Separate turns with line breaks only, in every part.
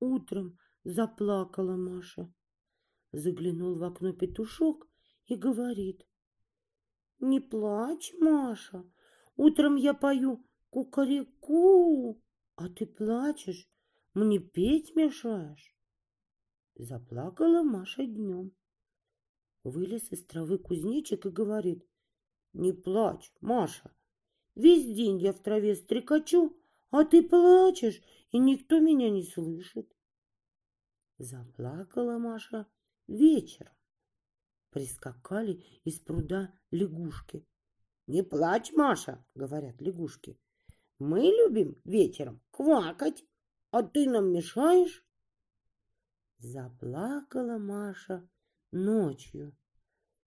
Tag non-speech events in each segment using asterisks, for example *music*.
Утром заплакала Маша. Заглянул в окно петушок и говорит. Не плачь, Маша. Утром я пою кукареку, а ты плачешь, мне петь мешаешь. Заплакала Маша днем. Вылез из травы кузнечик и говорит. Не плачь, Маша. Весь день я в траве стрекочу, а ты плачешь, и никто меня не слышит. Заплакала Маша вечером. Прискакали из пруда лягушки. «Не плачь, Маша!» — говорят лягушки. «Мы любим вечером квакать, а ты нам мешаешь?» Заплакала Маша ночью.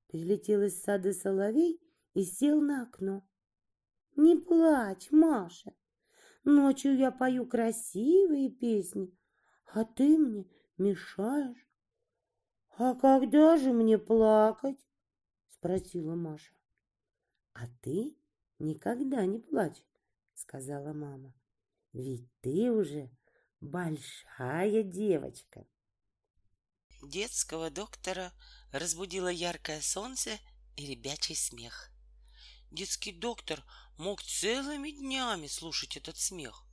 Прилетел из сада соловей и сел на окно. «Не плачь, Маша! Ночью я пою красивые песни, а ты мне мешаешь. «А когда же мне плакать?» — спросила Маша. «А ты никогда не плачь», — сказала мама. «Ведь ты уже большая девочка».
Детского доктора разбудило яркое солнце и ребячий смех. Детский доктор мог целыми днями слушать этот смех.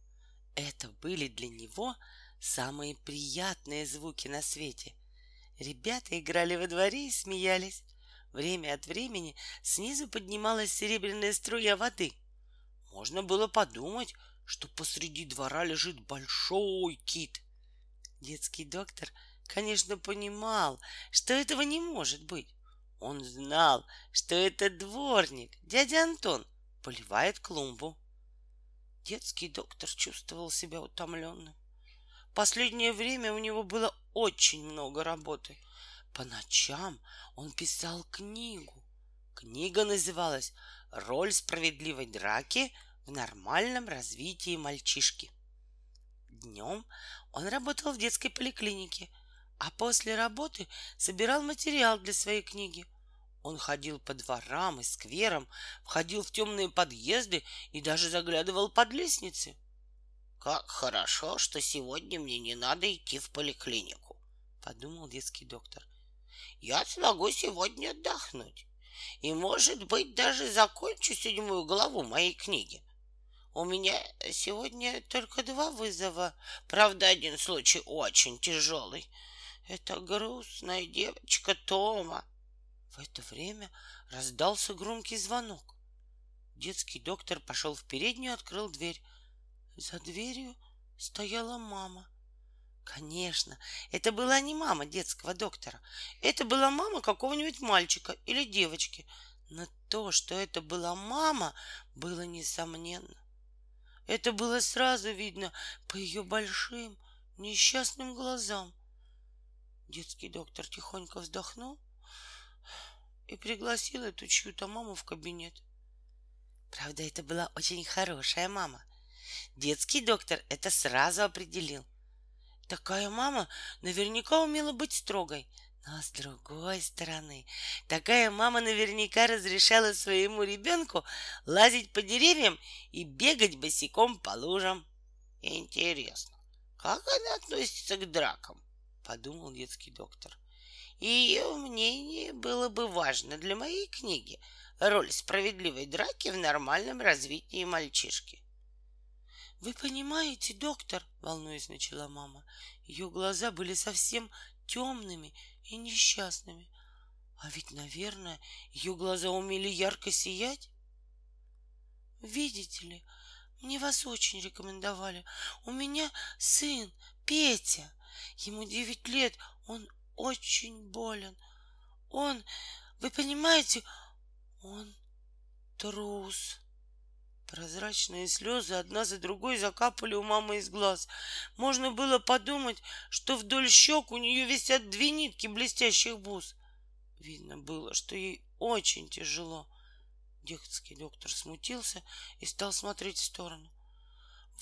Это были для него самые приятные звуки на свете — Ребята играли во дворе и смеялись. Время от времени снизу поднималась серебряная струя воды. Можно было подумать, что посреди двора лежит большой кит. Детский доктор, конечно, понимал, что этого не может быть. Он знал, что это дворник, дядя Антон, поливает клумбу. Детский доктор чувствовал себя утомленным. Последнее время у него было очень много работы. По ночам он писал книгу. Книга называлась «Роль справедливой драки в нормальном развитии мальчишки». Днем он работал в детской поликлинике, а после работы собирал материал для своей книги. Он ходил по дворам и скверам, входил в темные подъезды и даже заглядывал под лестницы — как хорошо, что сегодня мне не надо идти в поликлинику, подумал детский доктор. Я смогу сегодня отдохнуть. И, может быть, даже закончу седьмую главу моей книги. У меня сегодня только два вызова. Правда, один случай очень тяжелый. Это грустная девочка Тома. В это время раздался громкий звонок. Детский доктор пошел в переднюю, открыл дверь. За дверью стояла мама. Конечно, это была не мама детского доктора. Это была мама какого-нибудь мальчика или девочки. Но то, что это была мама, было несомненно. Это было сразу видно по ее большим, несчастным глазам. Детский доктор тихонько вздохнул и пригласил эту чью-то маму в кабинет. Правда, это была очень хорошая мама. Детский доктор это сразу определил. Такая мама наверняка умела быть строгой. Но с другой стороны, такая мама наверняка разрешала своему ребенку лазить по деревьям и бегать босиком по лужам. Интересно, как она относится к дракам? Подумал детский доктор. Ее мнение было бы важно для моей книги «Роль справедливой драки в нормальном развитии мальчишки». Вы понимаете, доктор, волнуясь, начала мама. Ее глаза были совсем темными и несчастными. А ведь, наверное, ее глаза умели ярко сиять. Видите ли, мне вас очень рекомендовали. У меня сын Петя. Ему девять лет. Он очень болен. Он, вы понимаете, он трус. Прозрачные слезы одна за другой закапали у мамы из глаз. Можно было подумать, что вдоль щек у нее висят две нитки блестящих бус. Видно было, что ей очень тяжело. Детский доктор смутился и стал смотреть в сторону.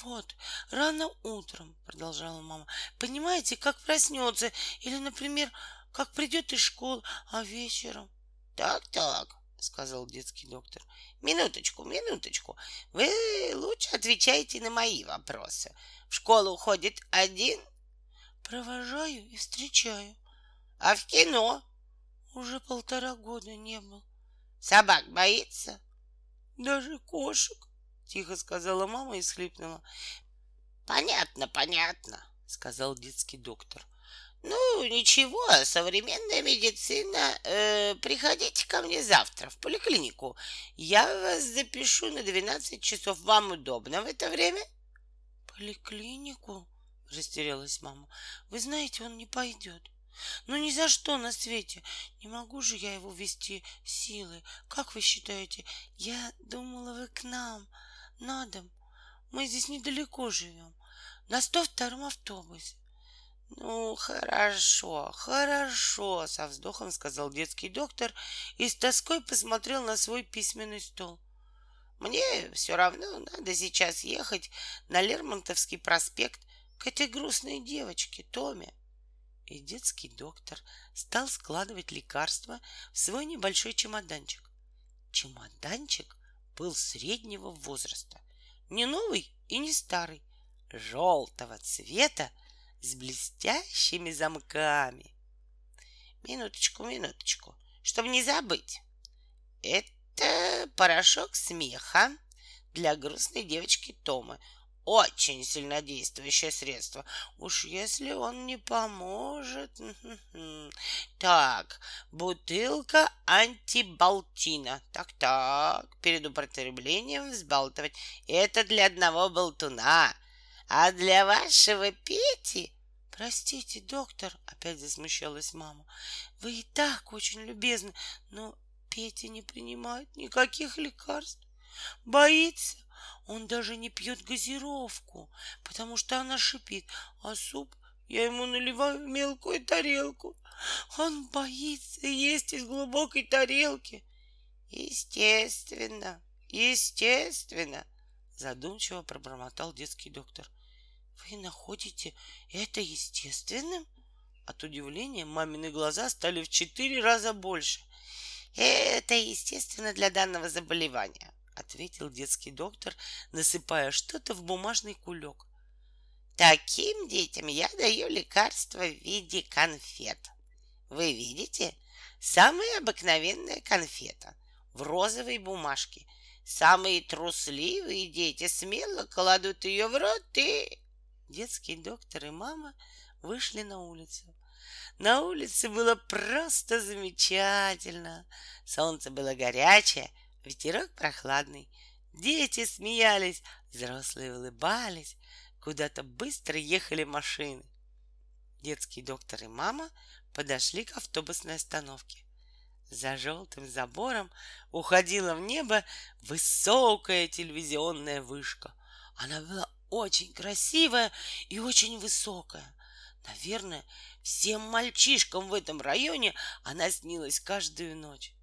Вот, рано утром, продолжала мама, понимаете, как проснется, или, например, как придет из школы, а вечером. Так, так, сказал детский доктор. Минуточку, минуточку. Вы лучше отвечайте на мои вопросы. В школу уходит один?
Провожаю и встречаю.
А в кино?
Уже полтора года не был.
Собак боится?
Даже кошек, тихо сказала мама и схлипнула.
Понятно, понятно, сказал детский доктор. Ну, ничего, современная медицина. Э, приходите ко мне завтра в поликлинику. Я вас запишу на 12 часов. Вам удобно в это время?
Поликлинику? Растерялась мама. Вы знаете, он не пойдет. Ну ни за что на свете. Не могу же я его вести силой. Как вы считаете? Я думала, вы к нам, на дом. Мы здесь недалеко живем. На 102-м автобусе.
Ну, хорошо, хорошо, со вздохом сказал детский доктор и с тоской посмотрел на свой письменный стол. Мне все равно надо сейчас ехать на Лермонтовский проспект к этой грустной девочке Томе.
И детский доктор стал складывать лекарства в свой небольшой чемоданчик. Чемоданчик был среднего возраста, не новый и не старый, желтого цвета с блестящими замками.
Минуточку, минуточку, чтобы не забыть. Это порошок смеха для грустной девочки Томы. Очень сильнодействующее средство. Уж если он не поможет... *laughs* Так, бутылка антибалтина. Так-так, перед употреблением взбалтывать. Это для одного болтуна. А для вашего Пети...
Простите, доктор, опять засмущалась мама. Вы и так очень любезны, но Петя не принимает никаких лекарств. Боится. Он даже не пьет газировку, потому что она шипит, а суп я ему наливаю в мелкую тарелку. Он боится есть из глубокой тарелки.
Естественно, естественно, задумчиво пробормотал детский доктор.
Вы находите это естественным? От удивления мамины глаза стали в четыре раза больше.
Это естественно для данного заболевания, ответил детский доктор, насыпая что-то в бумажный кулек. Таким детям я даю лекарство в виде конфет. Вы видите? Самая обыкновенная конфета в розовой бумажке. Самые трусливые дети смело кладут ее в рот и
детский доктор и мама вышли на улицу. На улице было просто замечательно. Солнце было горячее, ветерок прохладный. Дети смеялись, взрослые улыбались. Куда-то быстро ехали машины. Детский доктор и мама подошли к автобусной остановке. За желтым забором уходила в небо высокая телевизионная вышка. Она была очень красивая и очень высокая. Наверное, всем мальчишкам в этом районе она снилась каждую ночь.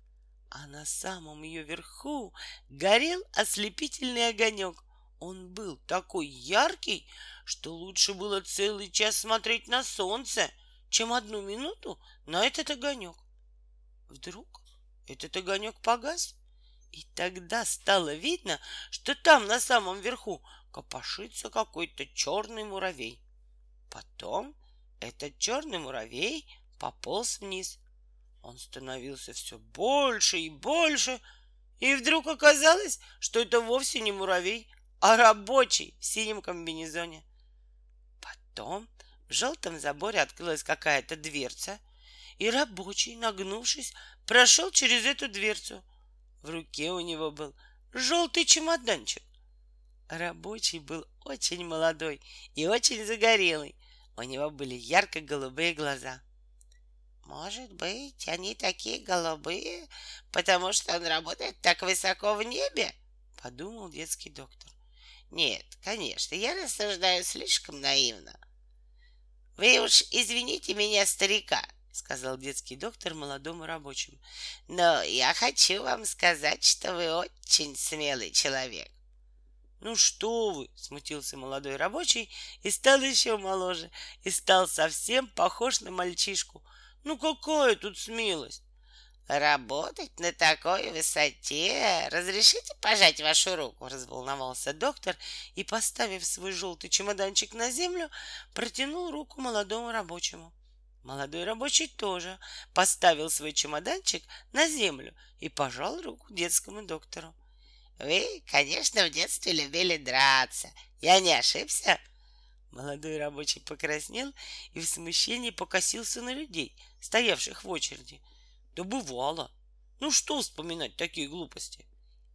А на самом ее верху горел ослепительный огонек. Он был такой яркий, что лучше было целый час смотреть на солнце, чем одну минуту на этот огонек. Вдруг этот огонек погас, и тогда стало видно, что там на самом верху копошится какой-то черный муравей. Потом этот черный муравей пополз вниз. Он становился все больше и больше, и вдруг оказалось, что это вовсе не муравей, а рабочий в синем комбинезоне. Потом в желтом заборе открылась какая-то дверца, и рабочий, нагнувшись, прошел через эту дверцу. В руке у него был желтый чемоданчик. Рабочий был очень молодой и очень загорелый. У него были ярко-голубые глаза.
Может быть, они такие голубые, потому что он работает так высоко в небе? Подумал детский доктор. Нет, конечно, я рассуждаю слишком наивно. Вы уж извините меня, старика, сказал детский доктор молодому рабочему. Но я хочу вам сказать, что вы очень смелый человек.
Ну что вы, смутился молодой рабочий и стал еще моложе, и стал совсем похож на мальчишку. Ну какая тут смелость?
Работать на такой высоте? Разрешите пожать вашу руку? Разволновался доктор и, поставив свой желтый чемоданчик на землю, протянул руку молодому рабочему. Молодой рабочий тоже поставил свой чемоданчик на землю и пожал руку детскому доктору. Вы, конечно, в детстве любили драться. Я не ошибся? Молодой рабочий покраснел и в смущении покосился на людей, стоявших в очереди — да бывало. Ну что вспоминать такие глупости?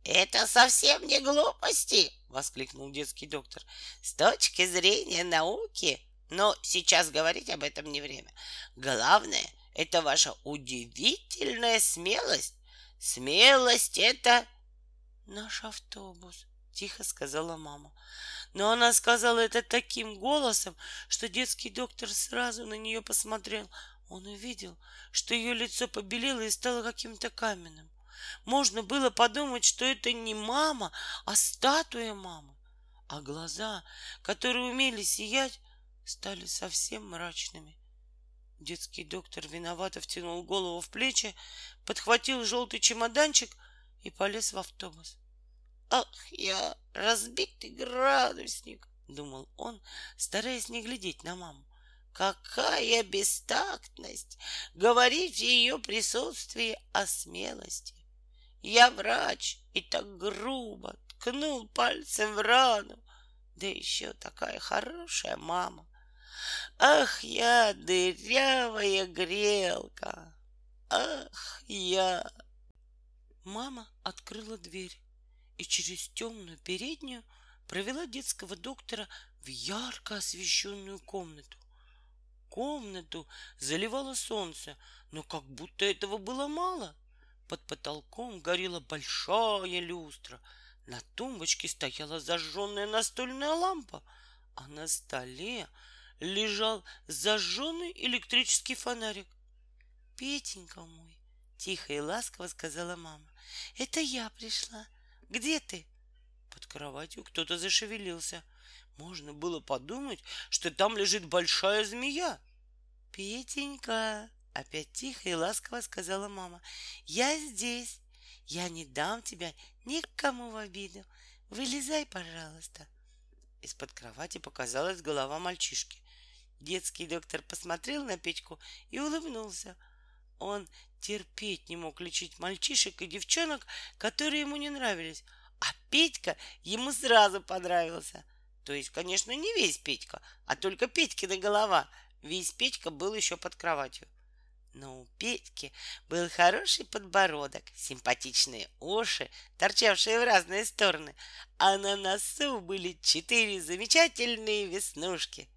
Это совсем не глупости, воскликнул детский доктор. С точки зрения науки, но сейчас говорить об этом не время. Главное, это ваша удивительная смелость. Смелость это наш автобус, тихо сказала мама. Но она сказала это таким голосом, что детский доктор сразу на нее посмотрел. Он увидел, что ее лицо побелело и стало каким-то каменным. Можно было подумать, что это не мама, а статуя мамы. А глаза, которые умели сиять, стали совсем мрачными. Детский доктор виновато втянул голову в плечи, подхватил желтый чемоданчик и полез в автобус. «Ах, я разбитый градусник!» — думал он, стараясь не глядеть на маму. Какая бестактность говорить в ее присутствии о смелости. Я врач и так грубо ткнул пальцем в рану. Да еще такая хорошая мама. Ах, я дырявая грелка. Ах, я... Мама открыла дверь и через темную переднюю провела детского доктора в ярко освещенную комнату. Комнату заливало солнце, но как будто этого было мало. Под потолком горела большая люстра. На тумбочке стояла зажженная настольная лампа, а на столе лежал зажженный электрический фонарик. Петенька мой, тихо и ласково сказала мама, это я пришла. Где ты? Под кроватью кто-то зашевелился. Можно было подумать, что там лежит большая змея. Петенька, опять тихо и ласково сказала мама, я здесь. Я не дам тебя никому в обиду. Вылезай, пожалуйста. Из-под кровати показалась голова мальчишки. Детский доктор посмотрел на Петьку и улыбнулся. Он терпеть не мог лечить мальчишек и девчонок, которые ему не нравились, а Петька ему сразу понравился — то есть, конечно, не весь Петька, а только Петькина голова. Весь Петька был еще под кроватью. Но у Петьки был хороший подбородок, симпатичные уши, торчавшие в разные стороны, а на носу были четыре замечательные веснушки.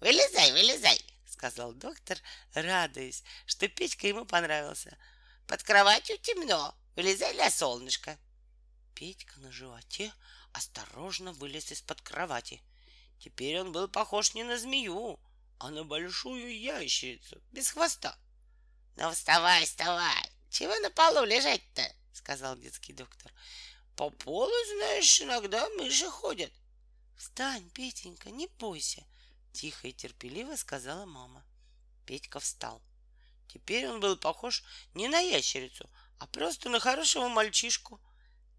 «Вылезай, вылезай!» — сказал доктор, радуясь, что Петька ему понравился. «Под кроватью темно, вылезай для солнышка!» Петька на животе осторожно вылез из-под кровати. Теперь он был похож не на змею, а на большую ящерицу без хвоста. — Ну, вставай, вставай! Чего на полу лежать-то? — сказал детский доктор. — По полу, знаешь, иногда мыши ходят. — Встань, Петенька, не бойся, — тихо и терпеливо сказала мама. Петька встал. Теперь он был похож не на ящерицу, а просто на хорошего мальчишку.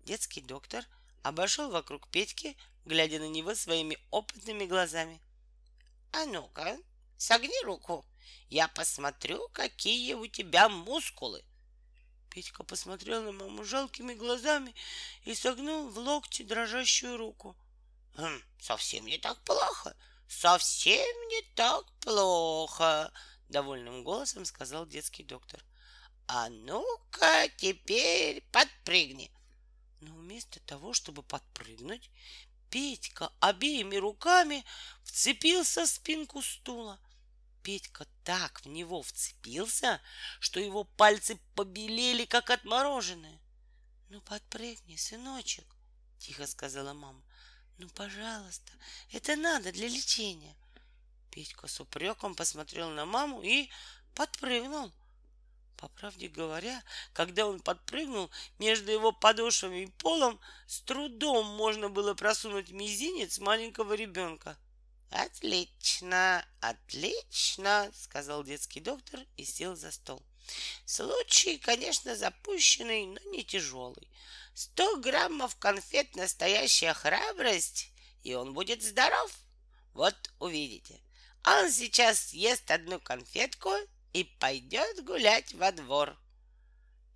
Детский доктор — обошел вокруг Петьки, глядя на него своими опытными глазами. «А ну-ка, согни руку, я посмотрю, какие у тебя мускулы!» Петька посмотрел на маму жалкими глазами и согнул в локте дрожащую руку. «Хм, совсем не так плохо, совсем не так плохо!» — довольным голосом сказал детский доктор. «А ну-ка теперь подпрыгни!» Но вместо того, чтобы подпрыгнуть, Петька обеими руками вцепился в спинку стула. Петька так в него вцепился, что его пальцы побелели, как отмороженные. — Ну, подпрыгни, сыночек, — тихо сказала мама. — Ну, пожалуйста, это надо для лечения. Петька с упреком посмотрел на маму и подпрыгнул. По правде говоря, когда он подпрыгнул между его подошвами и полом, с трудом можно было просунуть мизинец маленького ребенка. «Отлично, отлично!» — сказал детский доктор и сел за стол. Случай, конечно, запущенный, но не тяжелый. Сто граммов конфет настоящая храбрость, и он будет здоров. Вот увидите. Он сейчас съест одну конфетку и пойдет гулять во двор.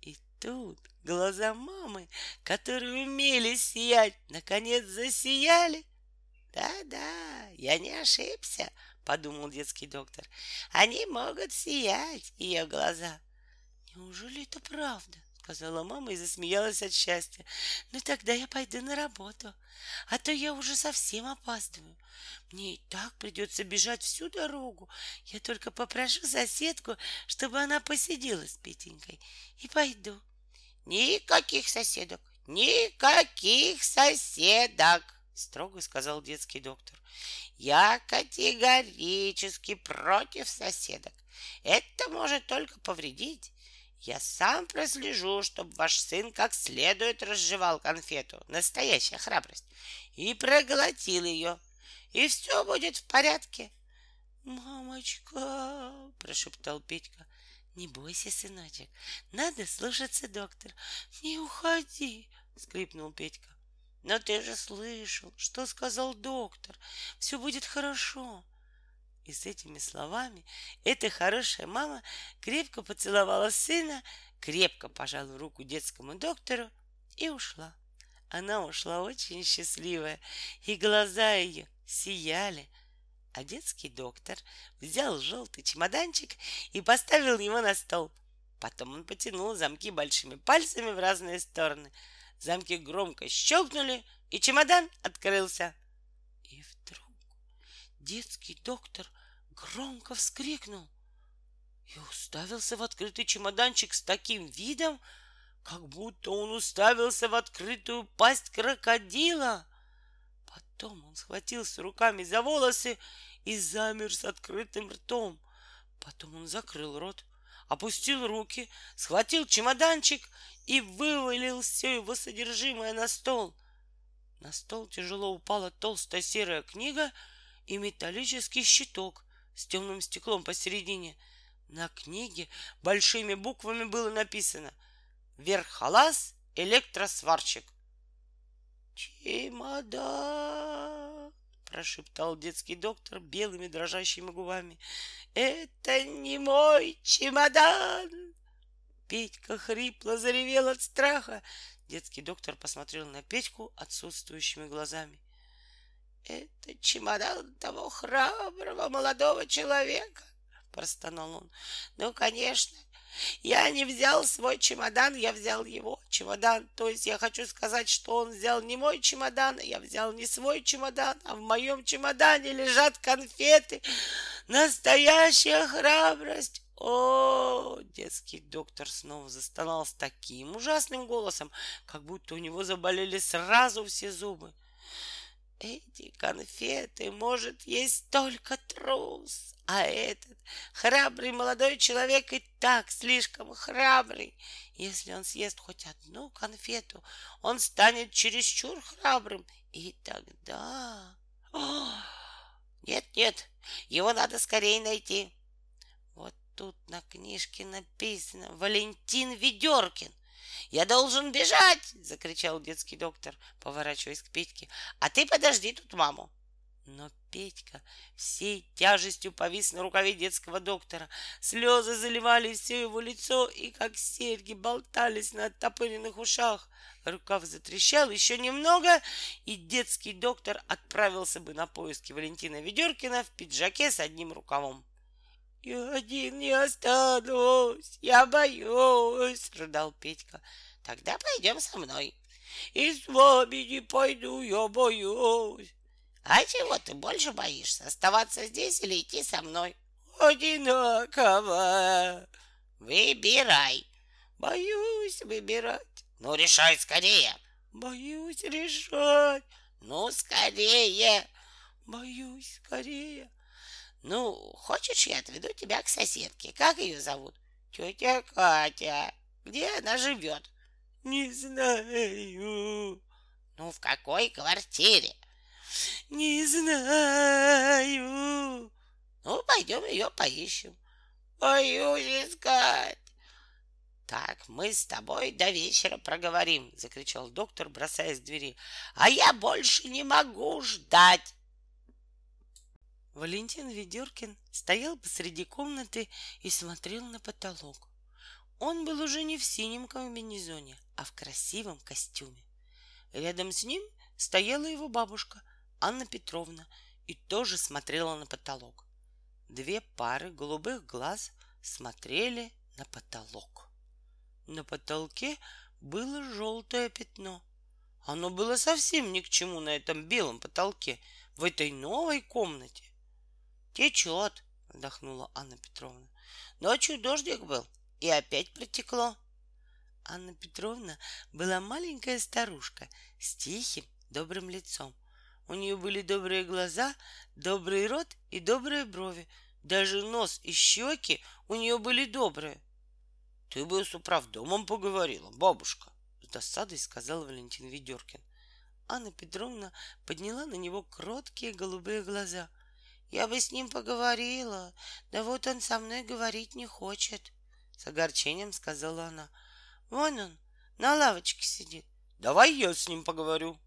И тут глаза мамы, которые умели сиять, наконец засияли. Да-да, я не ошибся, подумал детский доктор. Они могут сиять, ее глаза. Неужели это правда? сказала мама и засмеялась от счастья. Ну тогда я пойду на работу, а то я уже совсем опаздываю. Мне и так придется бежать всю дорогу. Я только попрошу соседку, чтобы она посидела с Петенькой и пойду. Никаких соседок, никаких соседок, строго сказал детский доктор. Я категорически против соседок. Это может только повредить. Я сам прослежу, чтобы ваш сын как следует разжевал конфету, настоящая храбрость, и проглотил ее, и все будет в порядке. «Мамочка!» — прошептал Петька. «Не бойся, сыночек, надо слушаться доктор. Не уходи!» — скрипнул Петька. «Но ты же слышал, что сказал доктор. Все будет хорошо!» И с этими словами эта хорошая мама крепко поцеловала сына, крепко пожала руку детскому доктору и ушла. Она ушла очень счастливая, и глаза ее сияли. А детский доктор взял желтый чемоданчик и поставил его на стол. Потом он потянул замки большими пальцами в разные стороны. Замки громко щелкнули, и чемодан открылся. И вдруг детский доктор громко вскрикнул и уставился в открытый чемоданчик с таким видом, как будто он уставился в открытую пасть крокодила. Потом он схватился руками за волосы и замер с открытым ртом. Потом он закрыл рот, опустил руки, схватил чемоданчик и вывалил все его содержимое на стол. На стол тяжело упала толстая серая книга и металлический щиток, с темным стеклом посередине. На книге большими буквами было написано «Верхолаз электросварщик». «Чемодан!» — прошептал детский доктор белыми дрожащими губами. «Это не мой чемодан!» Петька хрипло заревел от страха. Детский доктор посмотрел на Петьку отсутствующими глазами. Это чемодан того храброго молодого человека, простонал он. Ну, конечно, я не взял свой чемодан, я взял его чемодан. То есть я хочу сказать, что он взял не мой чемодан, я взял не свой чемодан, а в моем чемодане лежат конфеты. Настоящая храбрость. О, детский доктор снова застонал с таким ужасным голосом, как будто у него заболели сразу все зубы. Эти конфеты может есть только трус, а этот храбрый молодой человек и так слишком храбрый. Если он съест хоть одну конфету, он станет чересчур храбрым, и тогда... *gasps* Нет, нет, его надо скорее найти. Вот тут на книжке написано «Валентин Ведеркин». Я должен бежать!» — закричал детский доктор, поворачиваясь к Петьке. «А ты подожди тут маму!» Но Петька всей тяжестью повис на рукаве детского доктора. Слезы заливали все его лицо и, как серьги, болтались на оттопыренных ушах. Рукав затрещал еще немного, и детский доктор отправился бы на поиски Валентина Ведеркина в пиджаке с одним рукавом. «Я один не останусь, я боюсь!» — рыдал Петька. «Тогда пойдем со мной». «И с вами не пойду, я боюсь». «А чего ты больше боишься, оставаться здесь или идти со мной?»
«Одинаково».
«Выбирай».
«Боюсь выбирать».
«Ну, решай скорее».
«Боюсь решать».
«Ну, скорее».
«Боюсь скорее».
Ну, хочешь, я отведу тебя к соседке. Как ее зовут?
Тетя Катя.
Где она живет?
Не знаю.
Ну, в какой квартире?
Не знаю.
Ну, пойдем ее поищем.
Боюсь искать.
Так, мы с тобой до вечера проговорим, закричал доктор, бросаясь к двери. А я больше не могу ждать. Валентин Ведеркин стоял посреди комнаты и смотрел на потолок. Он был уже не в синем комбинезоне, а в красивом костюме. Рядом с ним стояла его бабушка Анна Петровна и тоже смотрела на потолок. Две пары голубых глаз смотрели на потолок. На потолке было желтое пятно. Оно было совсем ни к чему на этом белом потолке, в этой новой комнате. Течет, вздохнула Анна Петровна. Ночью дождик был, и опять протекло. Анна Петровна была маленькая старушка с тихим, добрым лицом. У нее были добрые глаза, добрый рот и добрые брови. Даже нос и щеки у нее были добрые. Ты бы с управдомом поговорила, бабушка, с досадой сказал Валентин Ведеркин. Анна Петровна подняла на него кроткие голубые глаза. Я бы с ним поговорила, да вот он со мной говорить не хочет, с огорчением сказала она. Вон он, на лавочке сидит. Давай я с ним поговорю.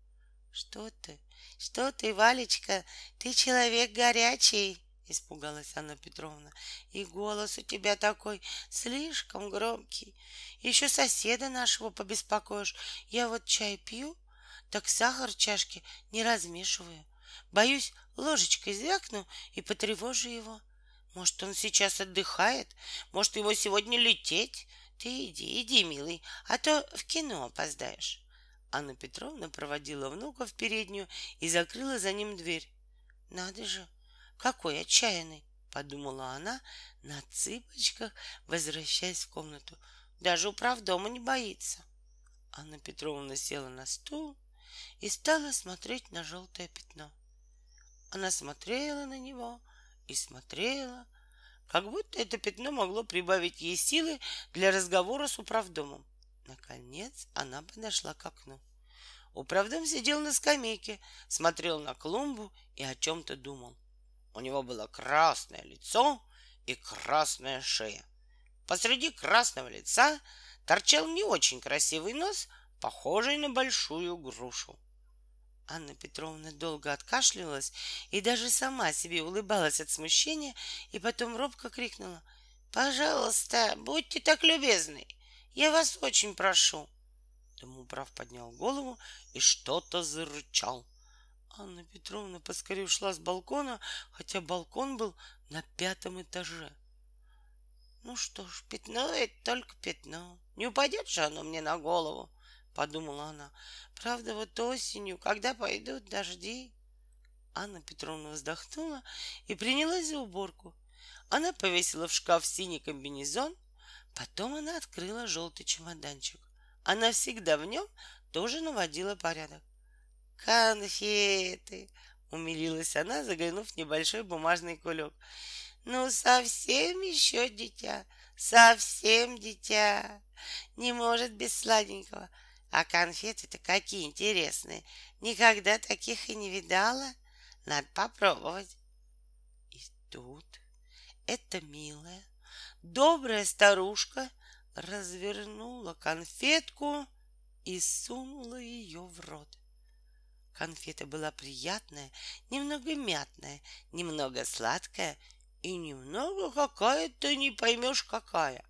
Что ты? Что ты, Валечка? Ты человек горячий, испугалась Анна Петровна. И голос у тебя такой слишком громкий. Еще соседа нашего побеспокоишь. Я вот чай пью, так сахар в чашке не размешиваю. Боюсь, ложечкой звякну и потревожу его. Может, он сейчас отдыхает? Может, его сегодня лететь? Ты иди, иди, милый, а то в кино опоздаешь. Анна Петровна проводила внука в переднюю и закрыла за ним дверь. Надо же, какой отчаянный, подумала она на цыпочках, возвращаясь в комнату. Даже управдома не боится. Анна Петровна села на стул и стала смотреть на желтое пятно. Она смотрела на него и смотрела, как будто это пятно могло прибавить ей силы для разговора с управдомом. Наконец она подошла к окну. Управдом сидел на скамейке, смотрел на клумбу и о чем-то думал. У него было красное лицо и красная шея. Посреди красного лица торчал не очень красивый нос, похожий на большую грушу. Анна Петровна долго откашлялась и даже сама себе улыбалась от смущения, и потом робко крикнула «Пожалуйста, будьте так любезны, я вас очень прошу». Домоуправ поднял голову и что-то зарычал. Анна Петровна поскорее ушла с балкона, хотя балкон был на пятом этаже. Ну что ж, пятно — это только пятно. Не упадет же оно мне на голову, — подумала она. Правда, вот осенью, когда пойдут дожди... Анна Петровна вздохнула и принялась за уборку. Она повесила в шкаф синий комбинезон, потом она открыла желтый чемоданчик. Она всегда в нем тоже наводила порядок. Конфеты! Умилилась она, заглянув в небольшой бумажный кулек. Ну, совсем еще дитя, совсем дитя. Не может без сладенького. А конфеты-то какие интересные. Никогда таких и не видала. Надо попробовать. И тут эта милая, добрая старушка развернула конфетку и сунула ее в рот. Конфета была приятная, немного мятная, немного сладкая и немного какая-то не поймешь какая.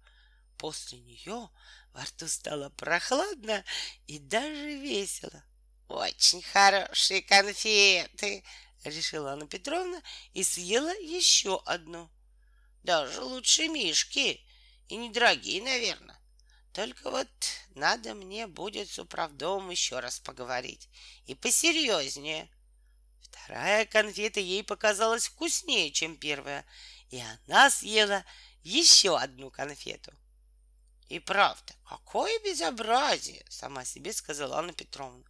После нее во рту стало прохладно и даже весело. Очень хорошие конфеты, решила Анна Петровна и съела еще одну. Даже лучше мишки и недорогие, наверное. Только вот надо мне будет с управдом еще раз поговорить. И посерьезнее. Вторая конфета ей показалась вкуснее, чем первая, и она съела еще одну конфету. И правда, какое безобразие, сама себе сказала Анна Петровна.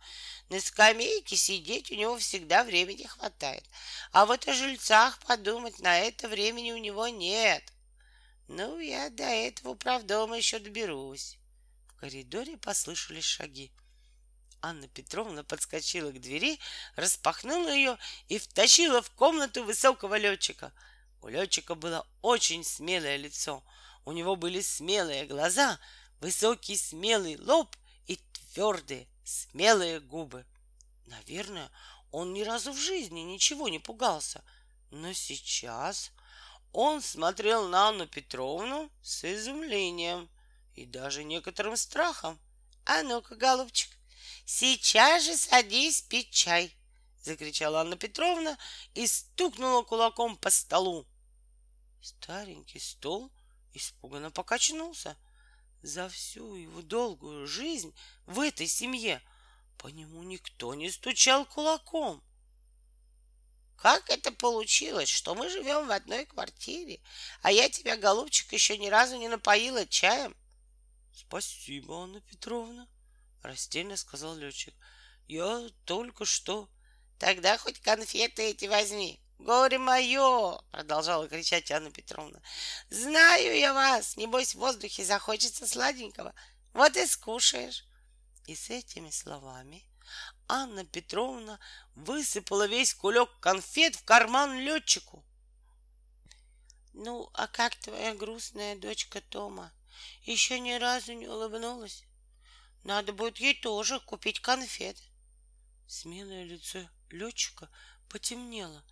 На скамейке сидеть у него всегда времени хватает, а вот о жильцах подумать на это времени у него нет. Ну, я до этого управдома еще доберусь. В коридоре послышались шаги. Анна Петровна подскочила к двери, распахнула ее и втащила в комнату высокого летчика. У летчика было очень смелое лицо. У него были смелые глаза, высокий смелый лоб и твердые смелые губы. Наверное, он ни разу в жизни ничего не пугался, но сейчас он смотрел на Анну Петровну с изумлением и даже некоторым страхом. «А ну-ка, голубчик, сейчас же садись пить чай!» — закричала Анна Петровна и стукнула кулаком по столу. Старенький стол испуганно покачнулся. За всю его долгую жизнь в этой семье по нему никто не стучал кулаком. Как это получилось, что мы живем в одной квартире, а я тебя, голубчик, еще ни разу не напоила чаем? Спасибо, Анна Петровна, растерянно сказал летчик. Я только что... Тогда хоть конфеты эти возьми. Горе мое, продолжала кричать Анна Петровна. Знаю я вас, небось в воздухе захочется сладенького. Вот и скушаешь. И с этими словами Анна Петровна высыпала весь кулек конфет в карман летчику. Ну, а как твоя грустная дочка Тома? Еще ни разу не улыбнулась. Надо будет ей тоже купить конфет. Смелое лицо летчика потемнело.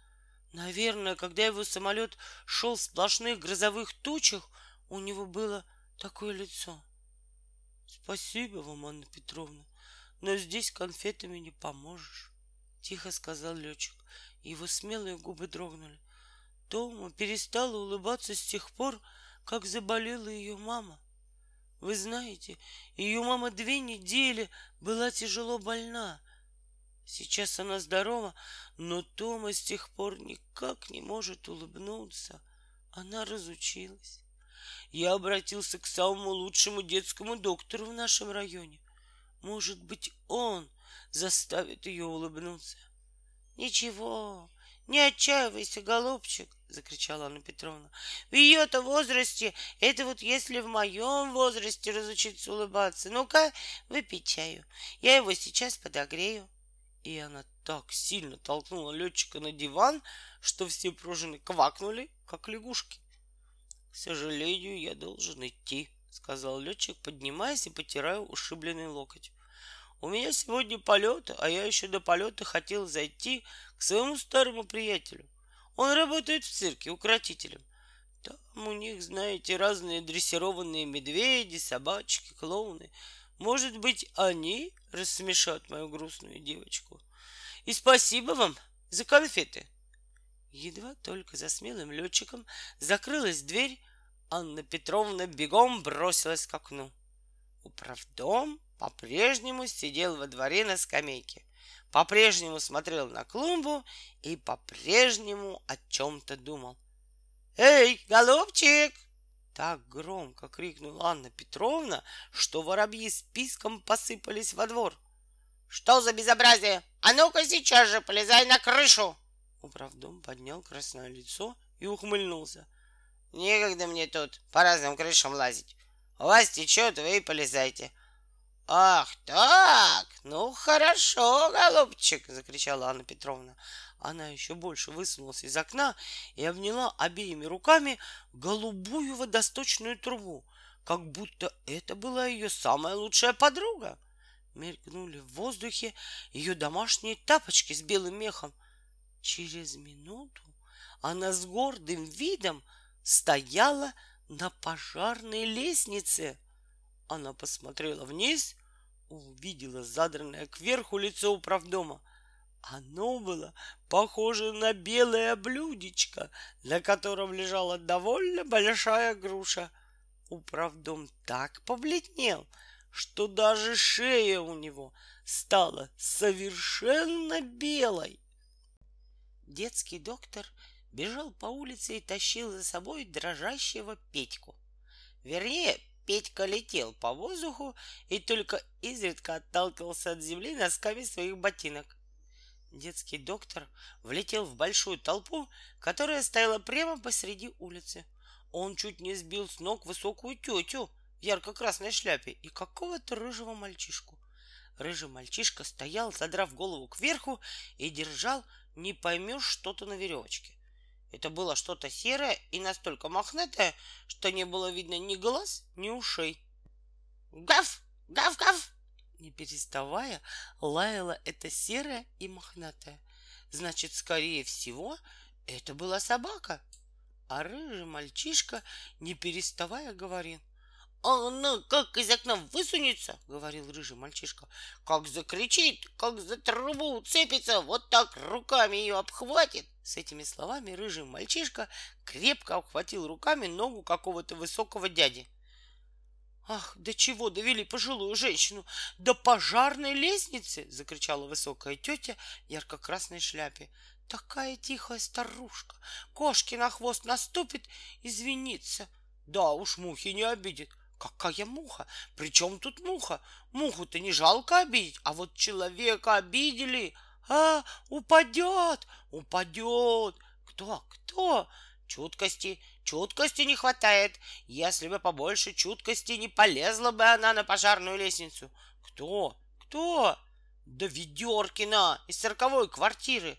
Наверное, когда его самолет шел в сплошных грозовых тучах, у него было такое лицо. Спасибо вам, Анна Петровна, но здесь конфетами не поможешь, тихо сказал летчик. Его смелые губы дрогнули. Тома перестала улыбаться с тех пор, как заболела ее мама. Вы знаете, ее мама две недели была тяжело больна. Сейчас она здорова, но Тома с тех пор никак не может улыбнуться. Она разучилась я обратился к самому лучшему детскому доктору в нашем районе. Может быть, он заставит ее улыбнуться. Ничего, не отчаивайся, голубчик, закричала Анна Петровна. В ее-то возрасте, это вот если в моем возрасте разучиться улыбаться. Ну-ка, выпей чаю. Я его сейчас подогрею. И она так сильно толкнула летчика на диван, что все пружины квакнули, как лягушки. К сожалению, я должен идти, сказал летчик, поднимаясь и потирая ушибленный локоть. У меня сегодня полет, а я еще до полета хотел зайти к своему старому приятелю. Он работает в цирке укротителем. Там у них, знаете, разные дрессированные медведи, собачки, клоуны. Может быть, они рассмешат мою грустную девочку. И спасибо вам за конфеты. Едва только за смелым летчиком закрылась дверь, Анна Петровна бегом бросилась к окну. Управдом по-прежнему сидел во дворе на скамейке, по-прежнему смотрел на клумбу и по-прежнему о чем-то думал. «Эй, голубчик!» Так громко крикнула Анна Петровна, что воробьи с писком посыпались во двор. «Что за безобразие? А ну-ка сейчас же полезай на крышу!» Управдом поднял красное лицо и ухмыльнулся. Некогда мне тут по разным крышам лазить. У вас течет, вы и полезайте. Ах так, ну хорошо, голубчик, закричала Анна Петровна. Она еще больше высунулась из окна и обняла обеими руками голубую водосточную трубу, как будто это была ее самая лучшая подруга. Мелькнули в воздухе ее домашние тапочки с белым мехом. Через минуту она с гордым видом стояла на пожарной лестнице. Она посмотрела вниз, увидела задранное кверху лицо управдома. Оно было похоже на белое блюдечко, на котором лежала довольно большая груша. Управдом так побледнел, что даже шея у него стала совершенно белой. Детский доктор бежал по улице и тащил за собой дрожащего Петьку. Вернее, Петька летел по воздуху и только изредка отталкивался от земли носками своих ботинок. Детский доктор влетел в большую толпу, которая стояла прямо посреди улицы. Он чуть не сбил с ног высокую тетю в ярко-красной шляпе и какого-то рыжего мальчишку. Рыжий мальчишка стоял, задрав голову кверху и держал не поймешь что-то на веревочке. Это было что-то серое и настолько мохнатое, что не было видно ни глаз, ни ушей. Гав! Гав-гав! Не переставая, лаяла эта серая и мохнатая. Значит, скорее всего, это была собака. А рыжий мальчишка, не переставая, говорил. «А она как из окна высунется, — говорил рыжий мальчишка, — как закричит, как за трубу уцепится, вот так руками ее обхватит. С этими словами рыжий мальчишка крепко обхватил руками ногу какого-то высокого дяди. «Ах, до чего довели пожилую женщину? До пожарной лестницы!» — закричала высокая тетя в ярко-красной шляпе. «Такая тихая старушка! Кошки на хвост наступит, извинится!» «Да уж, мухи не обидит!» Какая муха? Причем тут муха? Муху-то не жалко обидеть, а вот человека обидели. А, упадет, упадет. Кто, кто? Чуткости, чуткости не хватает. Если бы побольше чуткости, не полезла бы она на пожарную лестницу. Кто? Кто? Да Ведеркина из цирковой квартиры.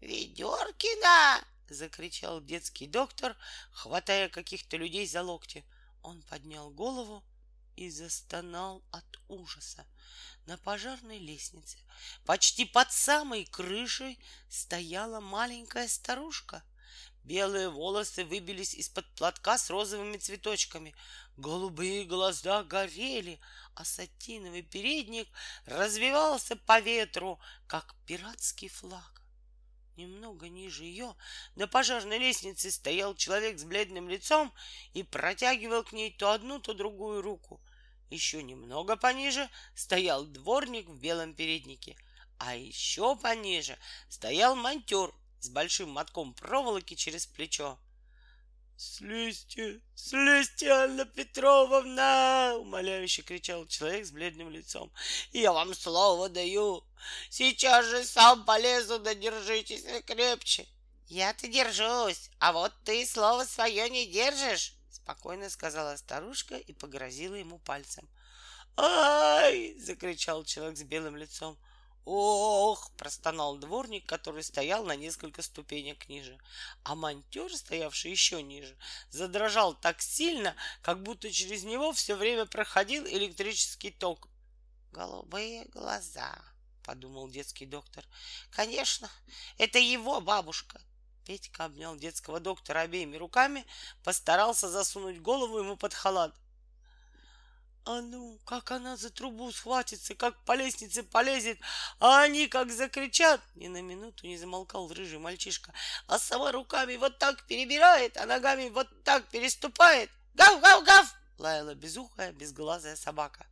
Ведеркина! Закричал детский доктор, хватая каких-то людей за локти. Он поднял голову и застонал от ужаса. На пожарной лестнице, почти под самой крышей, стояла маленькая старушка. Белые волосы выбились из-под платка с розовыми цветочками. Голубые глаза горели, а сатиновый передник развивался по ветру, как пиратский флаг. Немного ниже ее на пожарной лестнице стоял человек с бледным лицом и протягивал к ней то одну, то другую руку. Еще немного пониже стоял дворник в белом переднике, а еще пониже стоял монтер с большим мотком проволоки через плечо. «Слезьте, слезьте, Анна Петровна!» — умоляюще кричал человек с бледным лицом. «Я вам слово даю! Сейчас же сам полезу, да держитесь крепче!» «Я-то держусь, а вот ты слово свое не держишь!» — спокойно сказала старушка и погрозила ему пальцем. «Ай!» — закричал человек с белым лицом. «Ох!» — простонал дворник, который стоял на несколько ступенек ниже. А монтер, стоявший еще ниже, задрожал так сильно, как будто через него все время проходил электрический ток. «Голубые глаза», — подумал детский доктор. «Конечно, это его бабушка». Петька обнял детского доктора обеими руками, постарался засунуть голову ему под халат. А ну, как она за трубу схватится, как по лестнице полезет, а они как закричат. Ни на минуту не замолкал рыжий мальчишка, а сама руками вот так перебирает, а ногами вот так переступает. Гав-гав-гав! Лаяла безухая, безглазая собака.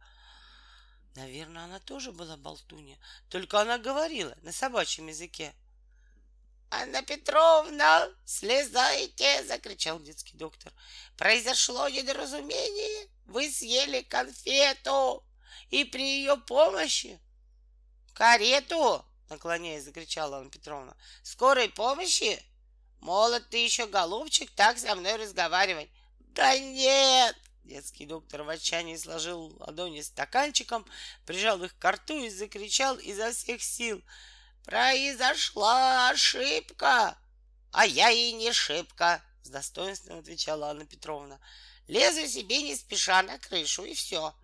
Наверное, она тоже была болтунья, только она говорила на собачьем языке. «Анна Петровна, слезайте!» — закричал детский доктор. «Произошло недоразумение. Вы съели конфету, и при ее помощи...» «Карету!» — наклоняясь, закричала Анна Петровна. «Скорой помощи? Молод ты еще, голубчик, так со мной разговаривать!» «Да нет!» Детский доктор в отчаянии сложил ладони стаканчиком, прижал их к рту и закричал изо всех сил — Произошла ошибка. А я и не шибко, с достоинством отвечала Анна Петровна. Лезу себе не спеша на крышу, и все.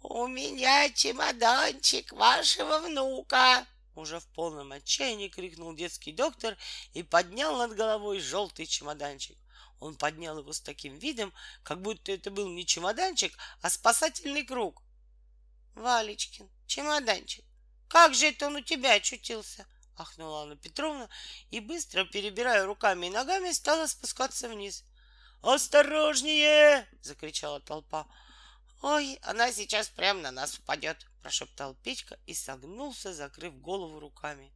У меня чемоданчик вашего внука, уже в полном отчаянии крикнул детский доктор и поднял над головой желтый чемоданчик. Он поднял его с таким видом, как будто это был не чемоданчик, а спасательный круг. Валечкин, чемоданчик, как же это он у тебя очутился? Ахнула Анна Петровна и, быстро перебирая руками и ногами, стала спускаться вниз. «Осторожнее!» — закричала толпа. «Ой, она сейчас прямо на нас упадет!» — прошептал Петька и согнулся, закрыв голову руками.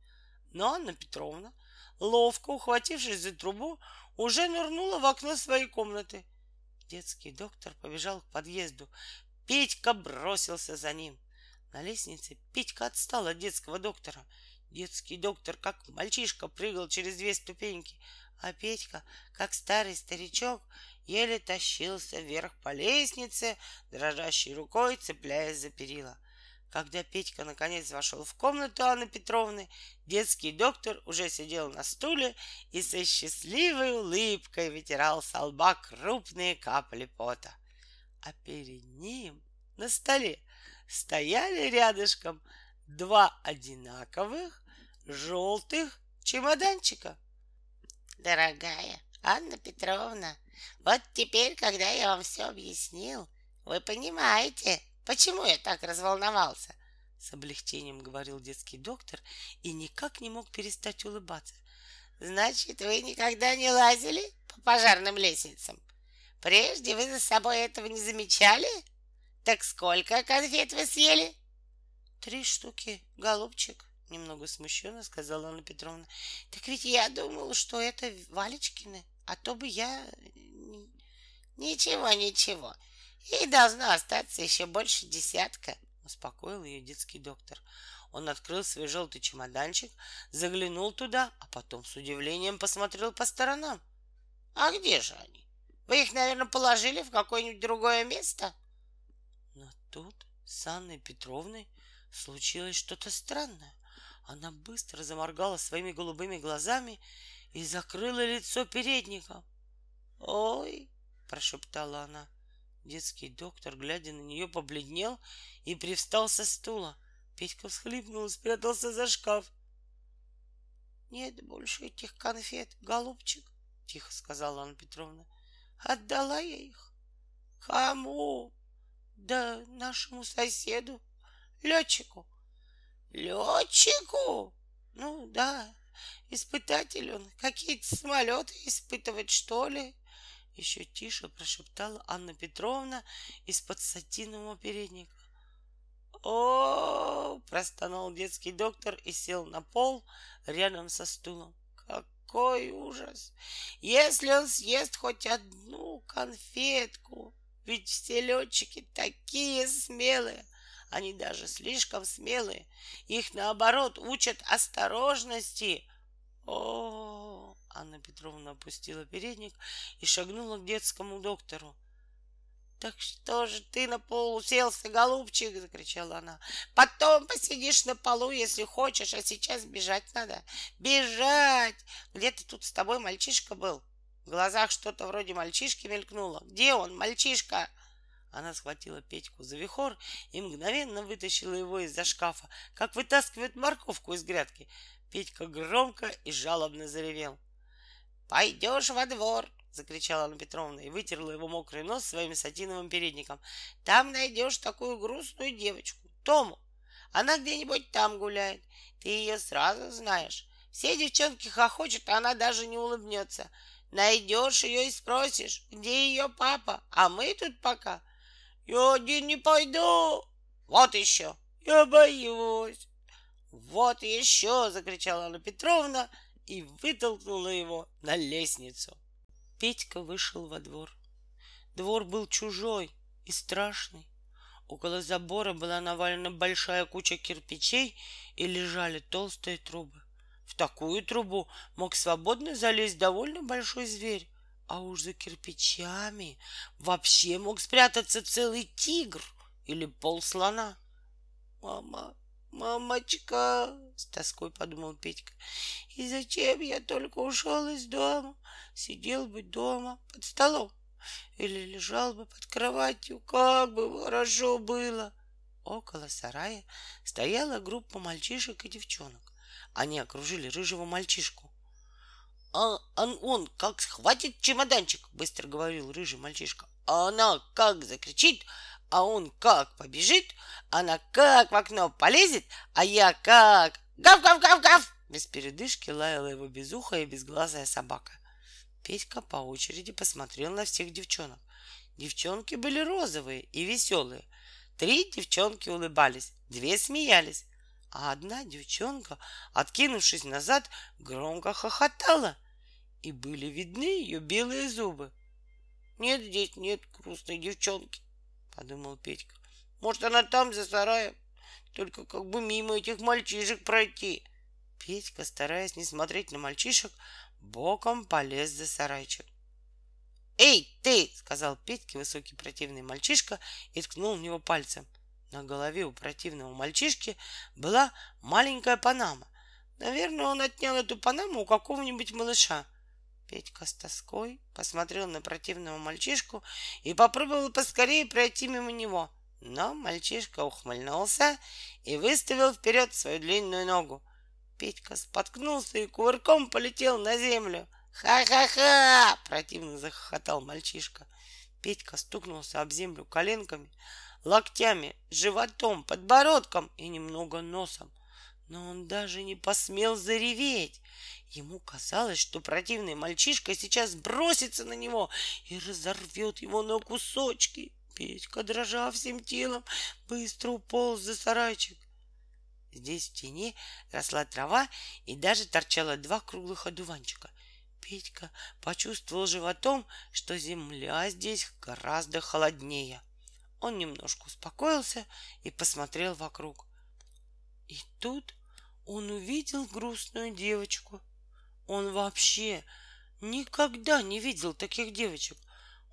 Но Анна Петровна, ловко ухватившись за трубу, уже нырнула в окно своей комнаты. Детский доктор побежал к подъезду. Петька бросился за ним. На лестнице Петька отстал от детского доктора. Детский доктор, как мальчишка, прыгал через две ступеньки, а Петька, как старый старичок, еле тащился вверх по лестнице, дрожащей рукой цепляясь за перила. Когда Петька наконец вошел в комнату Анны Петровны, детский доктор уже сидел на стуле и со счастливой улыбкой вытирал с лба крупные капли пота. А перед ним на столе стояли рядышком два одинаковых желтых чемоданчика.
Дорогая Анна Петровна, вот теперь, когда я вам все объяснил, вы понимаете, почему я так разволновался?
С облегчением говорил детский доктор и никак не мог перестать улыбаться.
Значит, вы никогда не лазили по пожарным лестницам? Прежде вы за собой этого не замечали? Так сколько конфет вы съели?
Три штуки, голубчик, немного смущенно сказала Анна Петровна.
Так ведь я думала, что это Валечкины, а то бы я... Ничего, ничего. И должно остаться еще больше десятка,
успокоил ее детский доктор. Он открыл свой желтый чемоданчик, заглянул туда, а потом с удивлением посмотрел по сторонам.
А где же они? Вы их, наверное, положили в какое-нибудь другое место?
Но тут с Анной Петровной случилось что-то странное. Она быстро заморгала своими голубыми глазами и закрыла лицо передником.
«Ой!»
— прошептала она. Детский доктор, глядя на нее, побледнел и привстал со стула. Петька всхлипнул и спрятался за шкаф.
«Нет больше этих конфет, голубчик», — тихо сказала Анна Петровна. «Отдала я их».
«Кому?»
«Да нашему соседу, летчику».
«Летчику?»
«Ну да, испытатель он. Какие-то самолеты испытывать, что ли?»
Еще тише прошептала Анна Петровна из-под сатинового передника. О, простонал детский доктор и сел на пол рядом со стулом.
Какой ужас! Если он съест хоть одну конфетку, ведь все летчики такие смелые, они даже слишком смелые. Их, наоборот, учат осторожности.
О, Анна Петровна опустила передник и шагнула к детскому доктору.
«Так что же ты на пол уселся, голубчик?» — закричала она. «Потом посидишь на полу, если хочешь, а сейчас бежать надо. Бежать! Где-то тут с тобой мальчишка был. В глазах что-то вроде мальчишки мелькнуло. Где он, мальчишка?»
Она схватила Петьку за вихор и мгновенно вытащила его из-за шкафа, как вытаскивают морковку из грядки. Петька громко и жалобно заревел.
«Пойдешь во двор, — закричала Анна Петровна и вытерла его мокрый нос своим сатиновым передником. «Там найдешь такую грустную девочку, Тому. Она где-нибудь там гуляет. Ты ее сразу знаешь. Все девчонки хохочут, а она даже не улыбнется. Найдешь ее и спросишь, где ее папа, а мы тут пока. Я один не пойду. Вот еще. Я боюсь. Вот еще, закричала Анна Петровна и вытолкнула его на лестницу.
Петька вышел во двор. Двор был чужой и страшный. Около забора была навалена большая куча кирпичей и лежали толстые трубы. В такую трубу мог свободно залезть довольно большой зверь, а уж за кирпичами вообще мог спрятаться целый тигр или полслона.
Мама, мамочка, с тоской подумал Петька, и зачем я только ушел из дома? сидел бы дома под столом или лежал бы под кроватью, как бы хорошо было.
Около сарая стояла группа мальчишек и девчонок. Они окружили рыжего мальчишку.
А, а он как схватит чемоданчик, быстро говорил рыжий мальчишка. А она как закричит, а он как побежит, она как в окно полезет, а я как... Гав-гав-гав-гав! Без передышки лаяла его безухая и безглазая собака.
Петька по очереди посмотрел на всех девчонок. Девчонки были розовые и веселые. Три девчонки улыбались, две смеялись, а одна девчонка, откинувшись назад, громко хохотала, и были видны ее белые зубы.
«Нет здесь нет грустной девчонки», — подумал Петька. «Может, она там, за сараем? Только как бы мимо этих мальчишек пройти».
Петька, стараясь не смотреть на мальчишек, боком полез за сарайчик.
«Эй, ты!»
— сказал Петьке высокий противный мальчишка и ткнул в него пальцем. На голове у противного мальчишки была маленькая панама. Наверное, он отнял эту панаму у какого-нибудь малыша. Петька с тоской посмотрел на противного мальчишку и попробовал поскорее пройти мимо него.
Но мальчишка ухмыльнулся и выставил вперед свою длинную ногу. Петька споткнулся и кувырком полетел на землю. «Ха-ха-ха!» — противно захохотал мальчишка. Петька стукнулся об землю коленками, локтями, животом, подбородком и немного носом. Но он даже не посмел зареветь. Ему казалось, что противный мальчишка сейчас бросится на него и разорвет его на кусочки. Петька, дрожа всем телом, быстро уполз за сарайчик. Здесь в тени росла трава и даже торчало два круглых одуванчика. Петька почувствовал животом, что земля здесь гораздо холоднее. Он немножко успокоился и посмотрел вокруг. И тут он увидел грустную девочку. Он вообще никогда не видел таких девочек.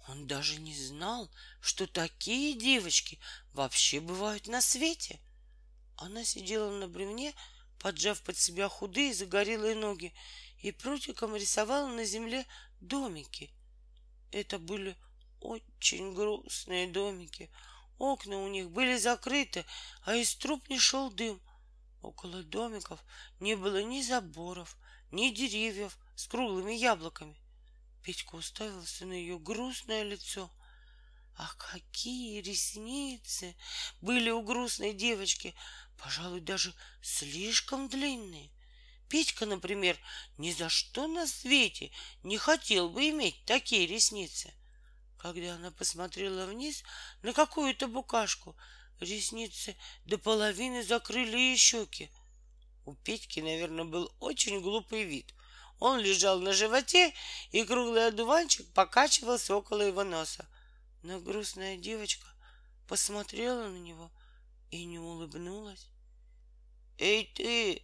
Он даже не знал, что такие девочки вообще бывают на свете. Она сидела на бревне, поджав под себя худые загорелые ноги, и прутиком рисовала на земле домики. Это были очень грустные домики. Окна у них были закрыты, а из труб не шел дым. Около домиков не было ни заборов, ни деревьев с круглыми яблоками. Петька уставился на ее грустное лицо. Ах, какие ресницы были у грустной девочки, пожалуй, даже слишком длинные. Петька, например, ни за что на свете не хотел бы иметь такие ресницы. Когда она посмотрела вниз на какую-то букашку, Ресницы до половины закрыли ей щеки. У Петьки, наверное, был очень глупый вид. Он лежал на животе, и круглый одуванчик покачивался около его носа. Но грустная девочка посмотрела на него и не улыбнулась. — Эй ты,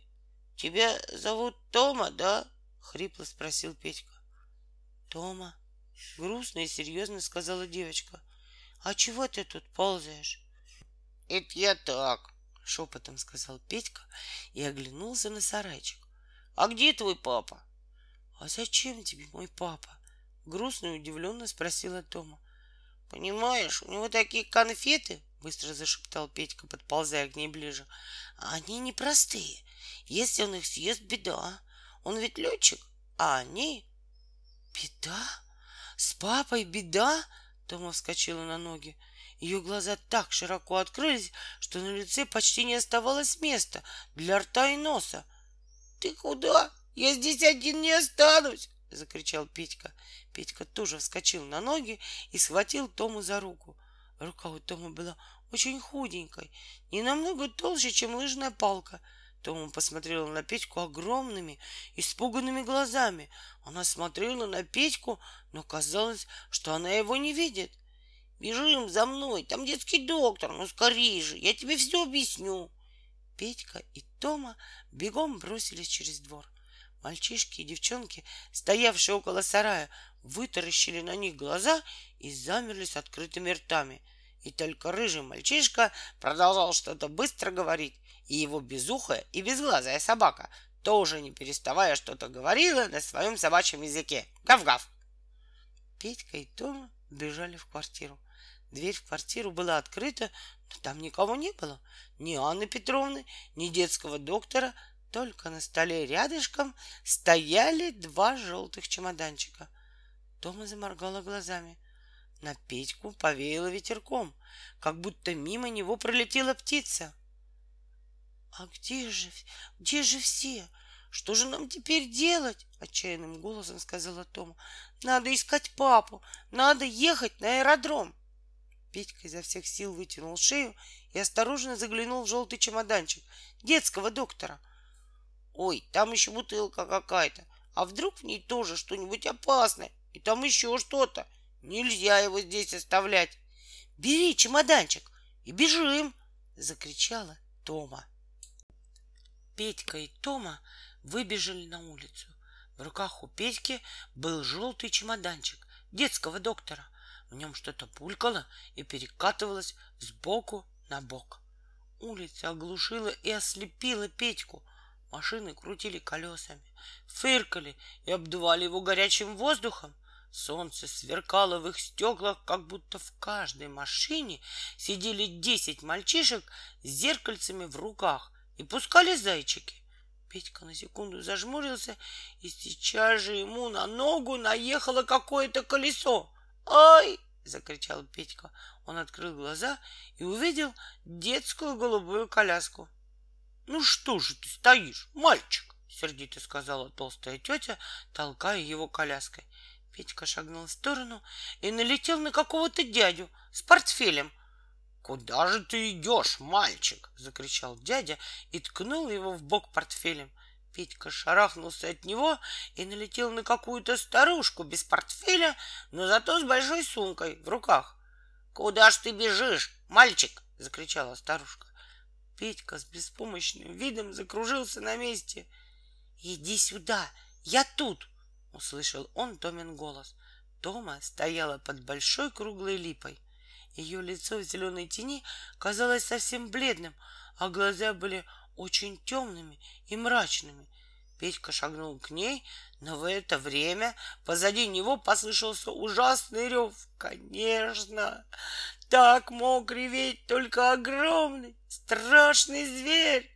тебя зовут Тома, да? — хрипло спросил Петька. — Тома, — грустно и серьезно сказала девочка. — А чего ты тут ползаешь? Это я так, шепотом сказал Петька и оглянулся на сарайчик. А где твой папа? А зачем тебе мой папа? Грустно и удивленно спросила Тома. Понимаешь, у него такие конфеты, быстро зашептал Петька, подползая к ней ближе. А они непростые. Если он их съест, беда. Он ведь летчик, а они... Беда? С папой беда? Тома вскочила на ноги. Ее глаза так широко открылись, что на лице почти не оставалось места для рта и носа. «Ты куда? Я здесь один не останусь!» — закричал Петька. Петька тоже вскочил на ноги и схватил Тому за руку. Рука у Тома была очень худенькой, не намного толще, чем лыжная палка. Тома посмотрела на Петьку огромными, испуганными глазами. Она смотрела на Петьку, но казалось, что она его не видит. Бежим за мной, там детский доктор, ну скорее же, я тебе все объясню. Петька и Тома бегом бросились через двор. Мальчишки и девчонки, стоявшие около сарая, вытаращили на них глаза и замерли с открытыми ртами. И только рыжий мальчишка продолжал что-то быстро говорить, и его безухая и безглазая собака, тоже не переставая что-то говорила на своем собачьем языке. Гав-гав! Петька и Тома бежали в квартиру. Дверь в квартиру была открыта, но там никого не было. Ни Анны Петровны, ни детского доктора. Только на столе рядышком стояли два желтых чемоданчика. Тома заморгала глазами. На Петьку повеяло ветерком, как будто мимо него пролетела птица. — А где же, где же все? Что же нам теперь делать? — отчаянным голосом сказала Тома. — Надо искать папу, надо ехать на аэродром. Петька изо всех сил вытянул шею и осторожно заглянул в желтый чемоданчик детского доктора. Ой, там еще бутылка какая-то. А вдруг в ней тоже что-нибудь опасное? И там еще что-то. Нельзя его здесь оставлять. Бери чемоданчик и бежим, закричала Тома. Петька и Тома выбежали на улицу. В руках у Петьки был желтый чемоданчик детского доктора. В нем что-то пулькало и перекатывалось сбоку на бок. Улица оглушила и ослепила Петьку. Машины крутили колесами, фыркали и обдували его горячим воздухом. Солнце сверкало в их стеклах, как будто в каждой машине сидели десять мальчишек с зеркальцами в руках и пускали зайчики. Петька на секунду зажмурился, и сейчас же ему на ногу наехало какое-то колесо. «Ай!» — закричал Петька. Он открыл глаза и увидел детскую голубую коляску. «Ну что же ты стоишь, мальчик?» — сердито сказала толстая тетя, толкая его коляской. Петька шагнул в сторону и налетел на какого-то дядю с портфелем. «Куда же ты идешь, мальчик?» — закричал дядя и ткнул его в бок портфелем. Петька шарахнулся от него и налетел на какую-то старушку без портфеля, но зато с большой сумкой в руках. «Куда ж ты бежишь, мальчик?» — закричала старушка. Петька с беспомощным видом закружился на месте. «Иди сюда, я тут!» — услышал он Томин голос. Тома стояла под большой круглой липой. Ее лицо в зеленой тени казалось совсем бледным, а глаза были очень темными и мрачными. Петька шагнул к ней, но в это время позади него послышался ужасный рев. Конечно, так мог реветь только огромный, страшный зверь.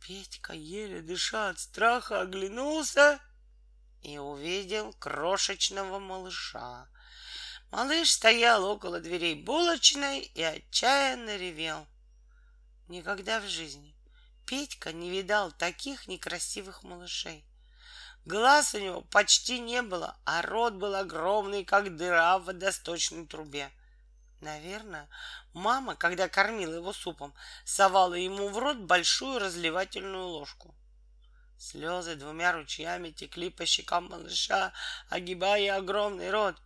Петька, еле дыша от страха, оглянулся и увидел крошечного малыша. Малыш стоял около дверей булочной и отчаянно ревел. Никогда в жизни Петька не видал таких некрасивых малышей. Глаз у него почти не было, а рот был огромный, как дыра в водосточной трубе. Наверное, мама, когда кормила его супом, совала ему в рот большую разливательную ложку. Слезы двумя ручьями текли по щекам малыша, огибая огромный рот.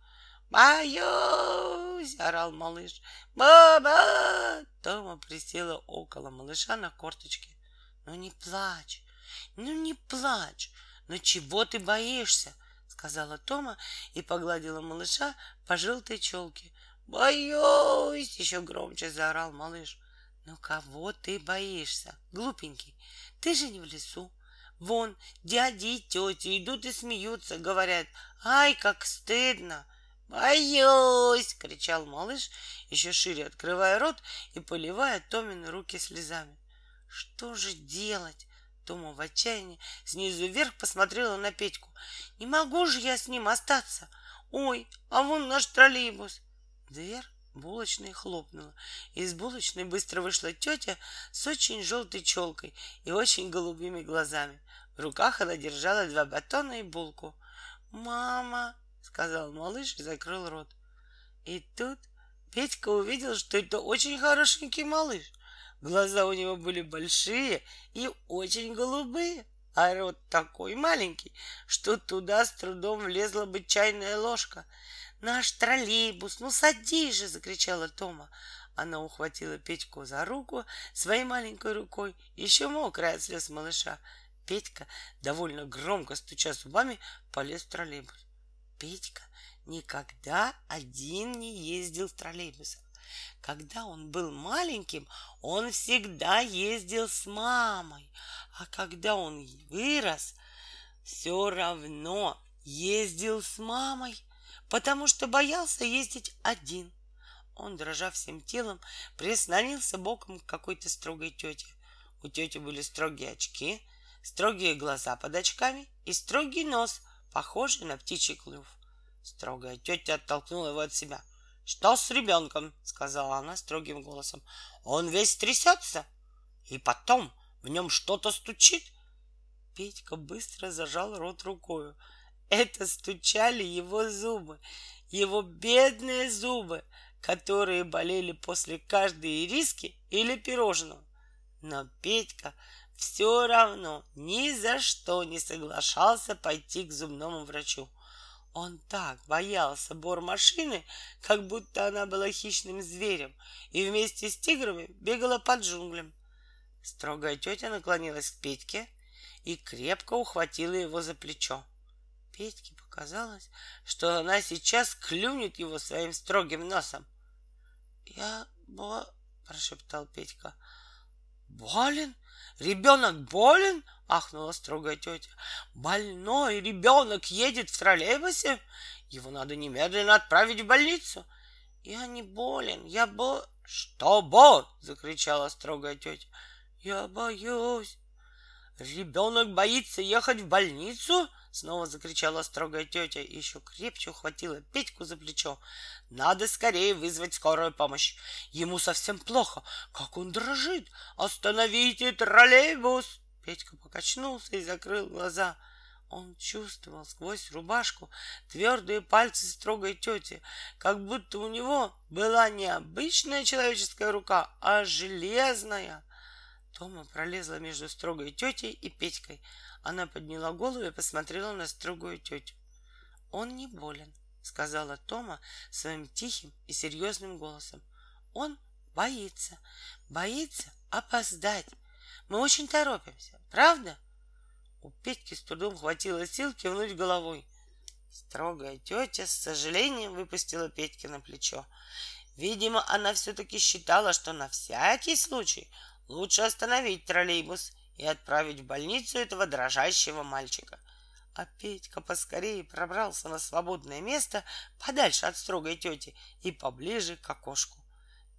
«Боюсь!» — орал малыш. «Баба!» Тома присела около малыша на корточке. «Ну не плачь! Ну не плачь! Ну чего ты боишься?» — сказала Тома и погладила малыша по желтой челке. «Боюсь!» — еще громче заорал малыш. «Ну кого ты боишься, глупенький? Ты же не в лесу. Вон, дяди и тети идут и смеются, говорят, ай, как стыдно. «Боюсь!» — кричал малыш, еще шире открывая рот и поливая Томины руки слезами. «Что же делать?» Тома в отчаянии снизу вверх посмотрела на Петьку. «Не могу же я с ним остаться! Ой, а вон наш троллейбус!» Дверь булочной хлопнула. Из булочной быстро вышла тетя с очень желтой челкой и очень голубыми глазами. В руках она держала два батона и булку. «Мама!» — сказал малыш и закрыл рот. И тут Петька увидел, что это очень хорошенький малыш. Глаза у него были большие и очень голубые, а рот такой маленький, что туда с трудом влезла бы чайная ложка. «Наш троллейбус, ну садись же!» — закричала Тома. Она ухватила Петьку за руку своей маленькой рукой, еще мокрая от слез малыша. Петька, довольно громко стуча зубами, полез в троллейбус. Петька никогда один не ездил в троллейбусах. Когда он был маленьким, он всегда ездил с мамой. А когда он вырос, все равно ездил с мамой, потому что боялся ездить один. Он, дрожа всем телом, прислонился боком к какой-то строгой тете. У тети были строгие очки, строгие глаза под очками и строгий нос, похожий на птичий клюв. Строгая тетя оттолкнула его от себя. «Что с ребенком?» — сказала она строгим голосом. «Он весь трясется, и потом в нем что-то стучит». Петька быстро зажал рот рукою. Это стучали его зубы, его бедные зубы, которые болели после каждой ириски или пирожного. Но Петька все равно ни за что не соглашался пойти к зубному врачу. Он так боялся бор-машины, как будто она была хищным зверем и вместе с тиграми бегала под джунглям. Строгая тетя наклонилась к Петьке и крепко ухватила его за плечо. Петьке показалось, что она сейчас клюнет его своим строгим носом. «Я бо...» — прошептал Петька. «Болен? Ребенок болен?» — Ахнула строгая тетя. Больной ребенок едет в троллейбусе? Его надо немедленно отправить в больницу. Я не болен, я бо... Что бо? Закричала строгая тетя. Я боюсь. Ребенок боится ехать в больницу? Снова закричала строгая тетя и еще крепче ухватила Петьку за плечо. Надо скорее вызвать скорую помощь. Ему совсем плохо. Как он дрожит. Остановите троллейбус. Петька покачнулся и закрыл глаза. Он чувствовал сквозь рубашку твердые пальцы строгой тети, как будто у него была не обычная человеческая рука, а железная. Тома пролезла между строгой тетей и Петькой. Она подняла голову и посмотрела на строгую тетю. «Он не болен», — сказала Тома своим тихим и серьезным голосом. «Он боится, боится опоздать. Мы очень торопимся, правда?» У Петьки с трудом хватило сил кивнуть головой. Строгая тетя с сожалением выпустила Петьки на плечо. Видимо, она все-таки считала, что на всякий случай лучше остановить троллейбус и отправить в больницу этого дрожащего мальчика. А Петька поскорее пробрался на свободное место подальше от строгой тети и поближе к окошку.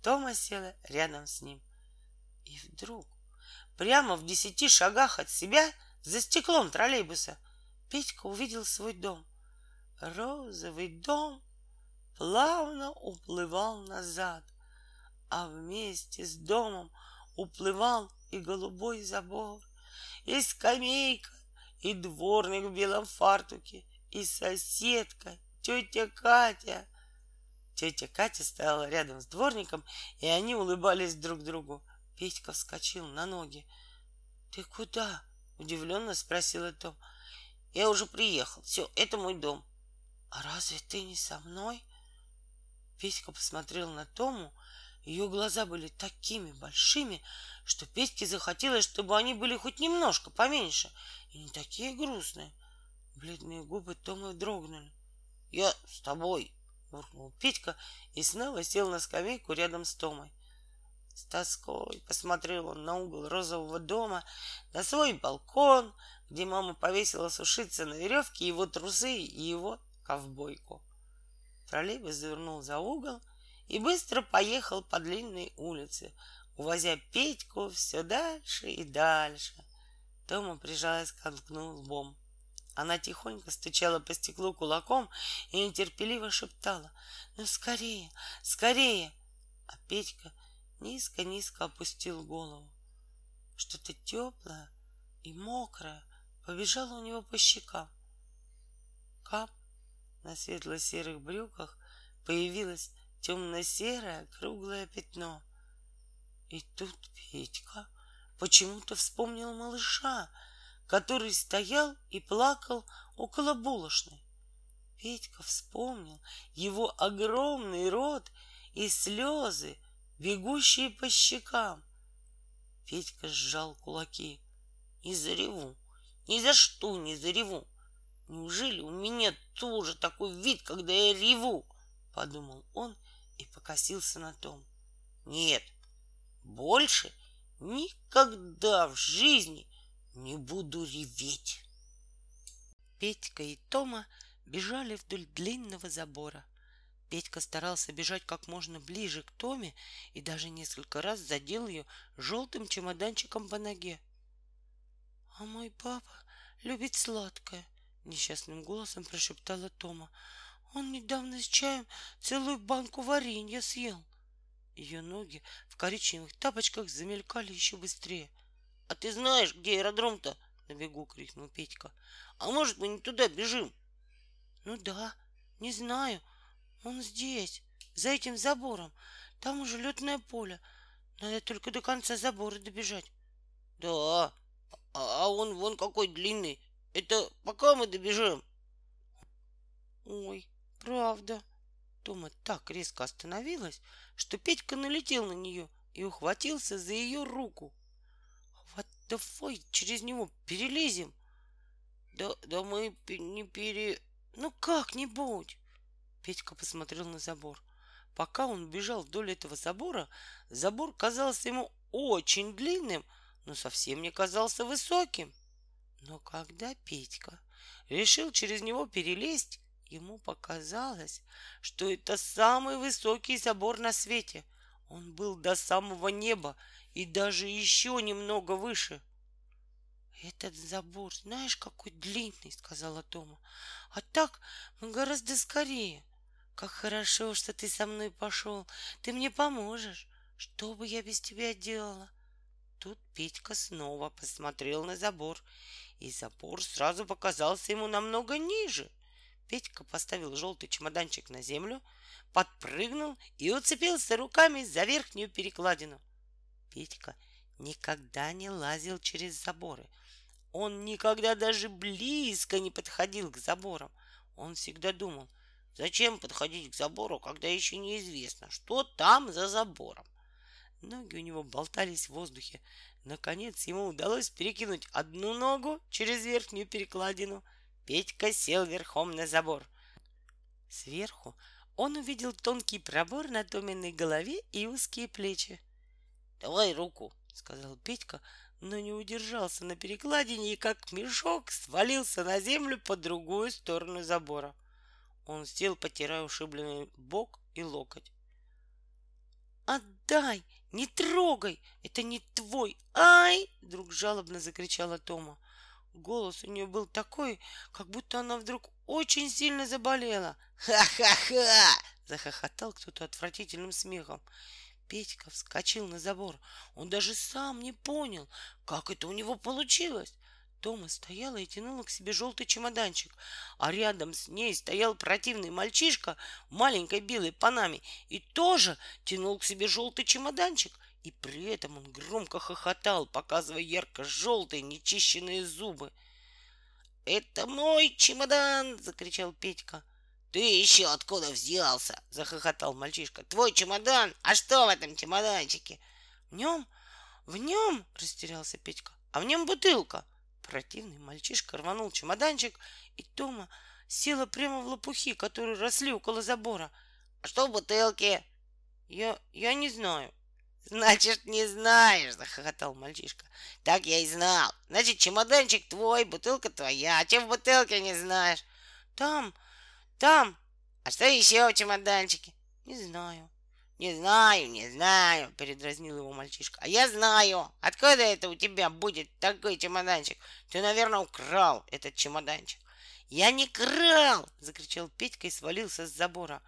Тома села рядом с ним. И вдруг, прямо в десяти шагах от себя, за стеклом троллейбуса, Петька увидел свой дом. Розовый дом плавно уплывал назад, а вместе с домом уплывал и голубой забор, и скамейка, и дворник в белом фартуке, и соседка, тетя Катя. Тетя Катя стояла рядом с дворником, и они улыбались друг другу. Петька вскочил на ноги. — Ты куда? — удивленно спросила Том. — Я уже приехал. Все, это мой дом. — А разве ты не со мной? Петька посмотрел на Тому, ее глаза были такими большими, что Петьке захотелось, чтобы они были хоть немножко поменьше и не такие грустные. Бледные губы Тома дрогнули. — Я с тобой, — буркнул Петька и снова сел на скамейку рядом с Томой. С тоской посмотрел он на угол розового дома, на свой балкон, где мама повесила сушиться на веревке его трусы и его ковбойку. Троллейбус завернул за угол, и быстро поехал по длинной улице, увозя Петьку все дальше и дальше. Тома прижалась к окну лбом. Она тихонько стучала по стеклу кулаком и нетерпеливо шептала «Ну, скорее, скорее!» А Петька низко-низко опустил голову. Что-то теплое и мокрое побежало у него по щекам. Кап на светло-серых брюках появилась темно-серое круглое пятно. И тут Петька почему-то вспомнил малыша, который стоял и плакал около булочной. Петька вспомнил его огромный рот и слезы, бегущие по щекам. Петька сжал кулаки. Не зареву, ни за что не зареву. Неужели у меня тоже такой вид, когда я реву? Подумал он и покосился на том. Нет, больше никогда в жизни не буду реветь. Петька и Тома бежали вдоль длинного забора. Петька старался бежать как можно ближе к Томе и даже несколько раз задел ее желтым чемоданчиком по ноге. — А мой папа любит сладкое, — несчастным голосом прошептала Тома. Он недавно с чаем целую банку варенья съел. Ее ноги в коричневых тапочках замелькали еще быстрее. — А ты знаешь, где аэродром-то? — на бегу крикнул Петька. — А может, мы не туда бежим? — Ну да, не знаю. Он здесь, за этим забором. Там уже летное поле. Надо только до конца забора добежать. — Да, а он вон какой длинный. Это пока мы добежим? — Ой, Правда. Тома так резко остановилась, что Петька налетел на нее и ухватился за ее руку. Вот давай через него перелезем. Да, да мы не пере... Ну как-нибудь. Петька посмотрел на забор. Пока он бежал вдоль этого забора, забор казался ему очень длинным, но совсем не казался высоким.
Но когда Петька решил через него перелезть, ему показалось, что это самый высокий забор на свете. Он был до самого неба и даже еще немного выше. «Этот забор, знаешь, какой длинный», — сказала Тома. «А так мы гораздо скорее. Как хорошо, что ты со мной пошел. Ты мне поможешь. Что бы я без тебя делала?» Тут Петька снова посмотрел на забор, и забор сразу показался ему намного ниже. Петька поставил желтый чемоданчик на землю, подпрыгнул и уцепился руками за верхнюю перекладину. Петька никогда не лазил через заборы — он никогда даже близко не подходил к заборам. Он всегда думал, зачем подходить к забору, когда еще неизвестно, что там за забором. Ноги у него болтались в воздухе. Наконец ему удалось перекинуть одну ногу через верхнюю перекладину. Петька сел верхом на забор. Сверху он увидел тонкий пробор на Томиной голове и узкие плечи. «Давай руку», — сказал Петька, но не удержался на перекладине и как мешок свалился на землю по другую сторону забора. Он сел, потирая ушибленный бок и локоть. «Отдай! Не трогай! Это не твой! Ай!» Вдруг жалобно закричала Тома. Голос у нее был такой, как будто она вдруг очень сильно заболела. «Ха-ха-ха!» — захохотал кто-то отвратительным смехом. Петька вскочил на забор. Он даже сам не понял, как это у него получилось. Тома стояла и тянула к себе желтый чемоданчик, а рядом с ней стоял противный мальчишка в маленькой белой панаме и тоже тянул к себе желтый чемоданчик. И при этом он громко хохотал, показывая ярко-желтые нечищенные зубы. «Это мой чемодан!» — закричал Петька. «Ты еще откуда взялся?» — захохотал мальчишка. «Твой чемодан? А что в этом чемоданчике?» «В нем? В нем?» — растерялся Петька. «А в нем бутылка!» Противный мальчишка рванул чемоданчик, и Тома села прямо в лопухи, которые росли около забора. «А что в бутылке?» «Я... я не знаю». «Значит, не знаешь!» — захохотал мальчишка. «Так я и знал. Значит, чемоданчик твой, бутылка твоя. А чем в бутылке не знаешь?» «Там...» Там. А что еще в чемоданчике? Не знаю. Не знаю, не знаю, передразнил его мальчишка. А я знаю. Откуда это у тебя будет такой чемоданчик? Ты, наверное, украл этот чемоданчик. Я не крал! Закричал Петька и свалился с забора.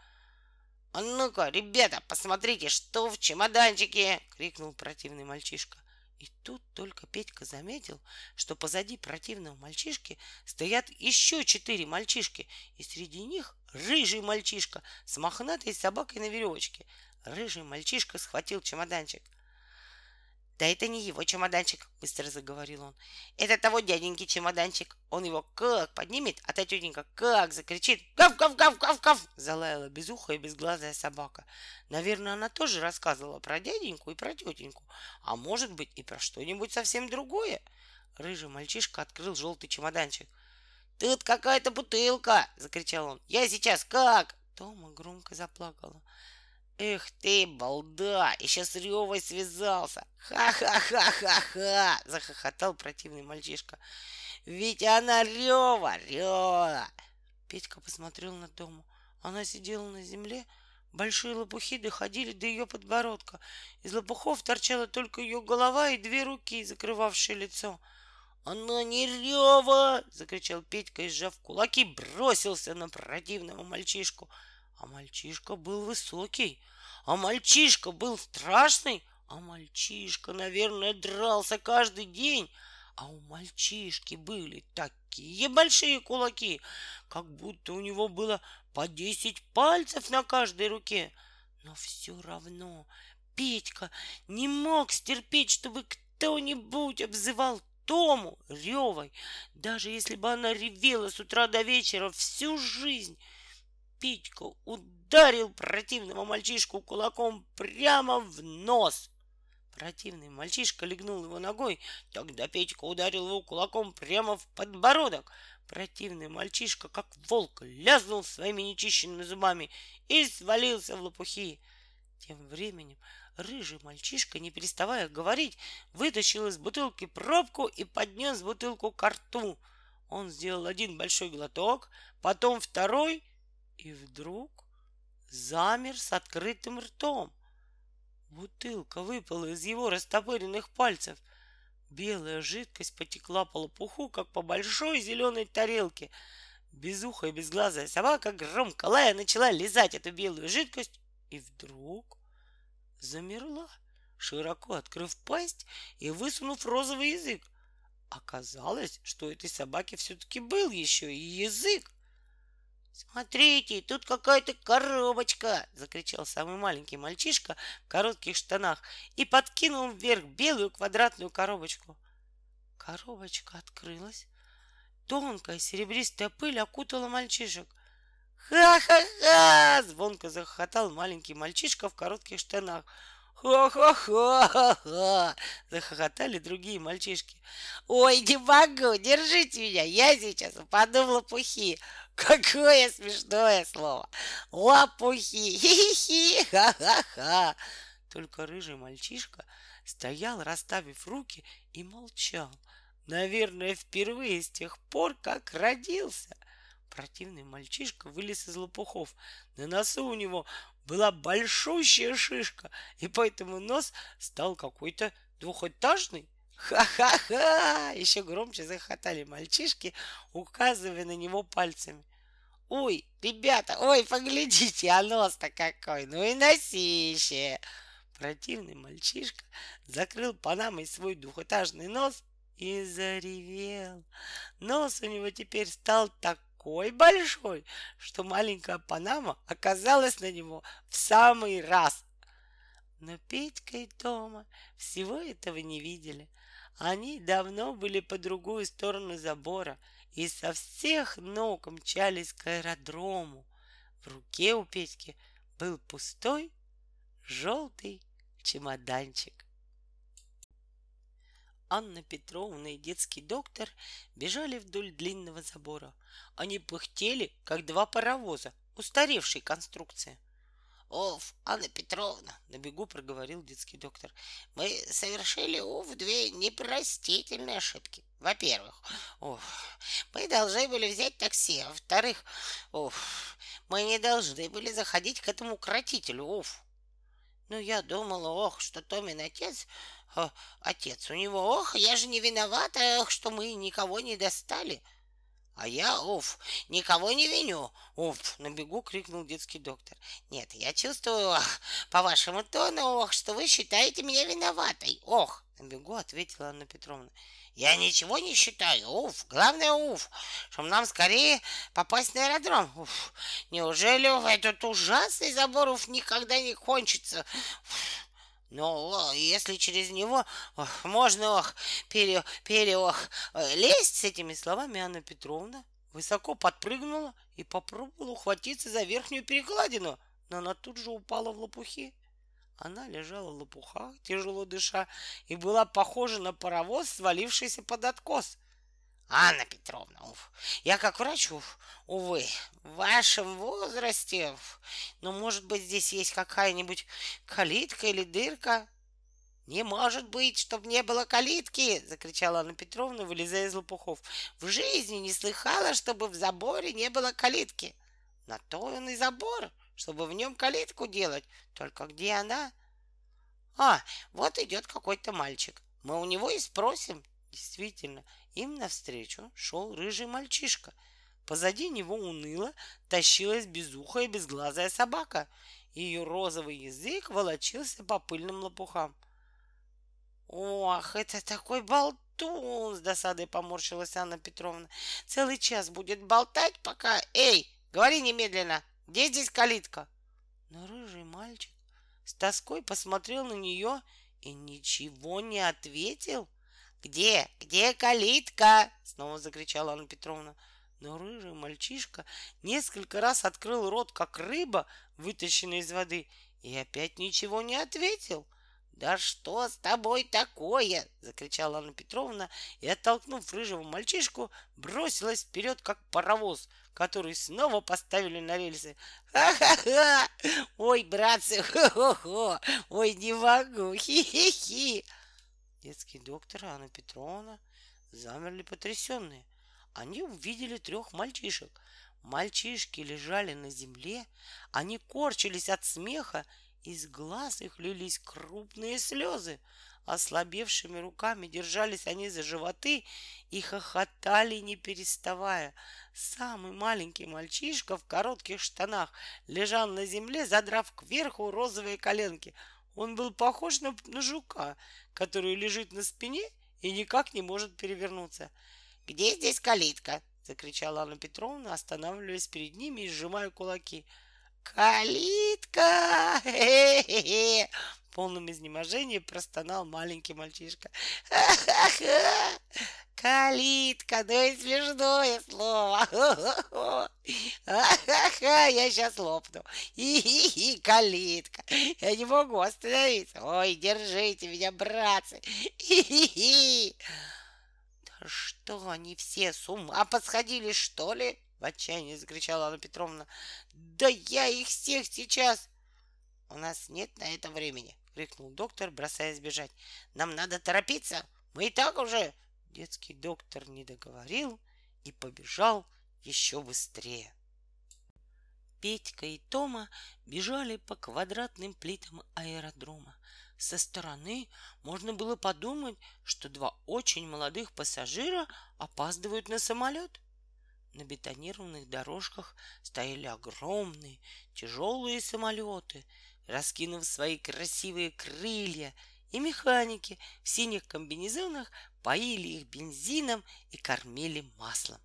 А ну-ка, ребята, посмотрите, что в чемоданчике! Крикнул противный мальчишка. И тут только Петька заметил, что позади противного мальчишки стоят еще четыре мальчишки, и среди них рыжий мальчишка с мохнатой собакой на веревочке. Рыжий мальчишка схватил чемоданчик — да это не его чемоданчик, быстро заговорил он. Это того дяденьки чемоданчик. Он его как поднимет, а та тетенька как закричит. Гав, гав, гав, гав, гав, залаяла безухая и безглазая собака. Наверное, она тоже рассказывала про дяденьку и про тетеньку. А может быть и про что-нибудь совсем другое. Рыжий мальчишка открыл желтый чемоданчик. «Тут какая-то бутылка!» — закричал он. «Я сейчас как?» Тома громко заплакала. Эх ты, балда, еще с Ревой связался. Ха-ха-ха-ха-ха, захохотал противный мальчишка. Ведь она Рева, Рева. Петька посмотрел на Тому. Она сидела на земле, Большие лопухи доходили до ее подбородка. Из лопухов торчала только ее голова и две руки, закрывавшие лицо. «Она не рева!» — закричал Петька и, сжав кулаки, бросился на противного мальчишку — а мальчишка был высокий, а мальчишка был страшный, а мальчишка, наверное, дрался каждый день, а у мальчишки были такие большие кулаки, как будто у него было по десять пальцев на каждой руке. Но все равно Петька не мог стерпеть, чтобы кто-нибудь обзывал Тому ревой, даже если бы она ревела с утра до вечера всю жизнь. Петька ударил противного мальчишку кулаком прямо в нос. Противный мальчишка легнул его ногой, тогда Петька ударил его кулаком прямо в подбородок. Противный мальчишка, как волк, лязнул своими нечищенными зубами и свалился в лопухи. Тем временем
Рыжий мальчишка, не переставая говорить, вытащил из бутылки пробку и поднес бутылку к рту. Он сделал один большой глоток, потом второй, и вдруг замер с открытым ртом. Бутылка выпала из его растопыренных пальцев. Белая жидкость потекла по лопуху, как по большой зеленой тарелке. Безухая безглазая собака громко лая начала лизать эту белую жидкость и вдруг замерла, широко открыв пасть и высунув розовый язык. Оказалось, что у этой собаки все-таки был еще и язык. «Смотрите, тут какая-то коробочка!» — закричал самый маленький мальчишка в коротких штанах и подкинул вверх белую квадратную коробочку. Коробочка открылась. Тонкая серебристая пыль окутала мальчишек. «Ха-ха-ха!» — звонко захохотал маленький мальчишка в коротких штанах. «Ха-ха-ха-ха!» — захохотали другие мальчишки. «Ой, не могу! Держите меня! Я сейчас упаду в лопухи! Какое смешное слово! Лопухи! Хи-хи-хи! Ха-ха-ха!» Только рыжий мальчишка стоял, расставив руки, и молчал. Наверное, впервые с тех пор, как родился. Противный мальчишка вылез из лопухов. На носу у него была большущая шишка, и поэтому нос стал какой-то двухэтажный. Ха-ха-ха! Еще громче захотали мальчишки, указывая на него пальцами. Ой, ребята, ой, поглядите, а нос-то какой, ну и носище. Противный мальчишка закрыл панамой свой двухэтажный нос и заревел. Нос у него теперь стал такой большой, что маленькая Панама оказалась на него в самый раз. Но Петька и Тома всего этого не видели. Они давно были по другую сторону забора и со всех ног мчались к аэродрому. В руке у Петьки был пустой желтый чемоданчик. Анна Петровна и детский доктор бежали вдоль длинного забора. Они пыхтели, как два паровоза, устаревшей конструкции. «Оф, Анна Петровна!» — на бегу проговорил детский доктор. «Мы совершили, уф, две непростительные ошибки. Во-первых, уф, мы должны были взять такси. А во-вторых, уф, мы не должны были заходить к этому кратителю, уф. Ну, я думала, ох, что Томин отец отец у него, ох, я же не виновата, ох, что мы никого не достали. А я, уф, никого не виню. Уф, на бегу крикнул детский доктор. Нет, я чувствую ох, по вашему тону, ох, что вы считаете меня виноватой. Ох, на бегу ответила Анна Петровна. Я ничего не считаю. Уф, главное, уф, чтобы нам скорее попасть на аэродром. Уф, неужели уф, этот ужасный забор уф, никогда не кончится? Уф, но если через него можно ох, пере, пере, ох, лезть с этими словами, Анна Петровна высоко подпрыгнула и попробовала ухватиться за верхнюю перекладину, но она тут же упала в лопухи. Она лежала в лопухах, тяжело дыша, и была похожа на паровоз, свалившийся под откос. Анна Петровна, уф, я как врач, уф, увы, в вашем возрасте, уф, но может быть здесь есть какая-нибудь калитка или дырка? Не может быть, чтоб не было калитки, закричала Анна Петровна, вылезая из лопухов. В жизни не слыхала, чтобы в заборе не было калитки. На то он и забор, чтобы в нем калитку делать. Только где она? А, вот идет какой-то мальчик. Мы у него и спросим. Действительно, им навстречу шел рыжий мальчишка. Позади него уныло тащилась безухая безглазая собака. Ее розовый язык волочился по пыльным лопухам. «Ох, это такой болтун!» — с досадой поморщилась Анна Петровна. «Целый час будет болтать, пока... Эй, говори немедленно! Где здесь калитка?» Но рыжий мальчик с тоской посмотрел на нее и ничего не ответил. — «Где? Где калитка?» — снова закричала Анна Петровна. Но рыжий мальчишка несколько раз открыл рот, как рыба, вытащенная из воды, и опять ничего не ответил. «Да что с тобой такое?» — закричала Анна Петровна и, оттолкнув рыжего мальчишку, бросилась вперед, как паровоз, который снова поставили на рельсы. «Ха-ха-ха! Ой, братцы, *laughs* хо-хо-хо! Ой, не могу! Хи-хи-хи!» Детский доктор и Анна Петровна замерли потрясенные. Они увидели трех мальчишек. Мальчишки лежали на земле, они корчились от смеха из глаз их лились крупные слезы. Ослабевшими руками держались они за животы и хохотали, не переставая. Самый маленький мальчишка в коротких штанах лежал на земле, задрав кверху розовые коленки. Он был похож на, на жука, который лежит на спине и никак не может перевернуться. «Где здесь калитка?» — закричала Анна Петровна, останавливаясь перед ними и сжимая кулаки — «Калитка!» Хе-хе-хе! В полном изнеможении простонал маленький мальчишка. «Ха-ха-ха! Калитка, ну и смешное слово! Ха-ха-ха! Я сейчас лопну! И-хи-хи, калитка! Я не могу остановиться! Ой, держите меня, братцы! И-хи-хи!» «Да что они все с ума посходили, что ли?» В отчаянии закричала Анна Петровна. Да я их всех сейчас! У нас нет на это времени, крикнул доктор, бросаясь бежать. Нам надо торопиться. Мы и так уже... Детский доктор не договорил и побежал еще быстрее. Петька и Тома бежали по квадратным плитам аэродрома. Со стороны можно было подумать, что два очень молодых пассажира опаздывают на самолет. На бетонированных дорожках стояли огромные тяжелые самолеты, раскинув свои красивые крылья, и механики в синих комбинезонах поили их бензином и кормили маслом.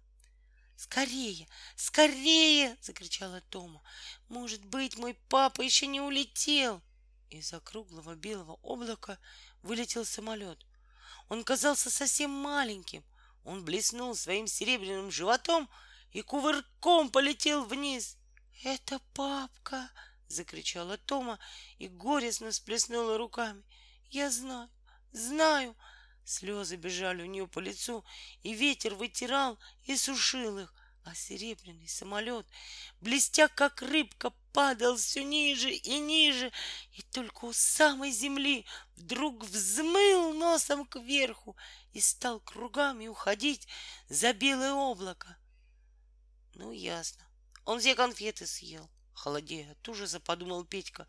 «Скорее! Скорее!» — закричала Тома. «Может быть, мой папа еще не улетел!» Из-за круглого белого облака вылетел самолет. Он казался совсем маленьким — он блеснул своим серебряным животом и кувырком полетел вниз. «Это папка!» — закричала Тома и горестно всплеснула руками. «Я знаю, знаю!» Слезы бежали у нее по лицу, и ветер вытирал и сушил их а серебряный самолет, блестя как рыбка, падал все ниже и ниже, и только у самой земли вдруг взмыл носом кверху и стал кругами уходить за белое облако. Ну, ясно. Он все конфеты съел. Холодея от ужаса, подумал Петька.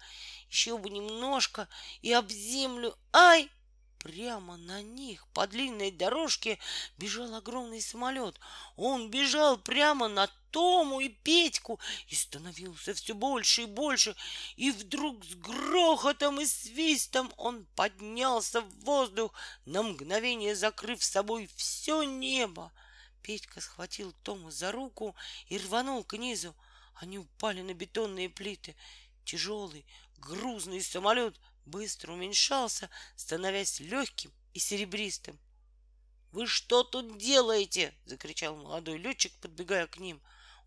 Еще бы немножко и об землю. Ай! Прямо на них по длинной дорожке бежал огромный самолет. Он бежал прямо на Тому и Петьку и становился все больше и больше. И вдруг с грохотом и свистом он поднялся в воздух, на мгновение закрыв собой все небо. Петька схватил Тому за руку и рванул к низу. Они упали на бетонные плиты. Тяжелый, грузный самолет быстро уменьшался, становясь легким и серебристым. «Вы что тут делаете?» — закричал молодой летчик, подбегая к ним.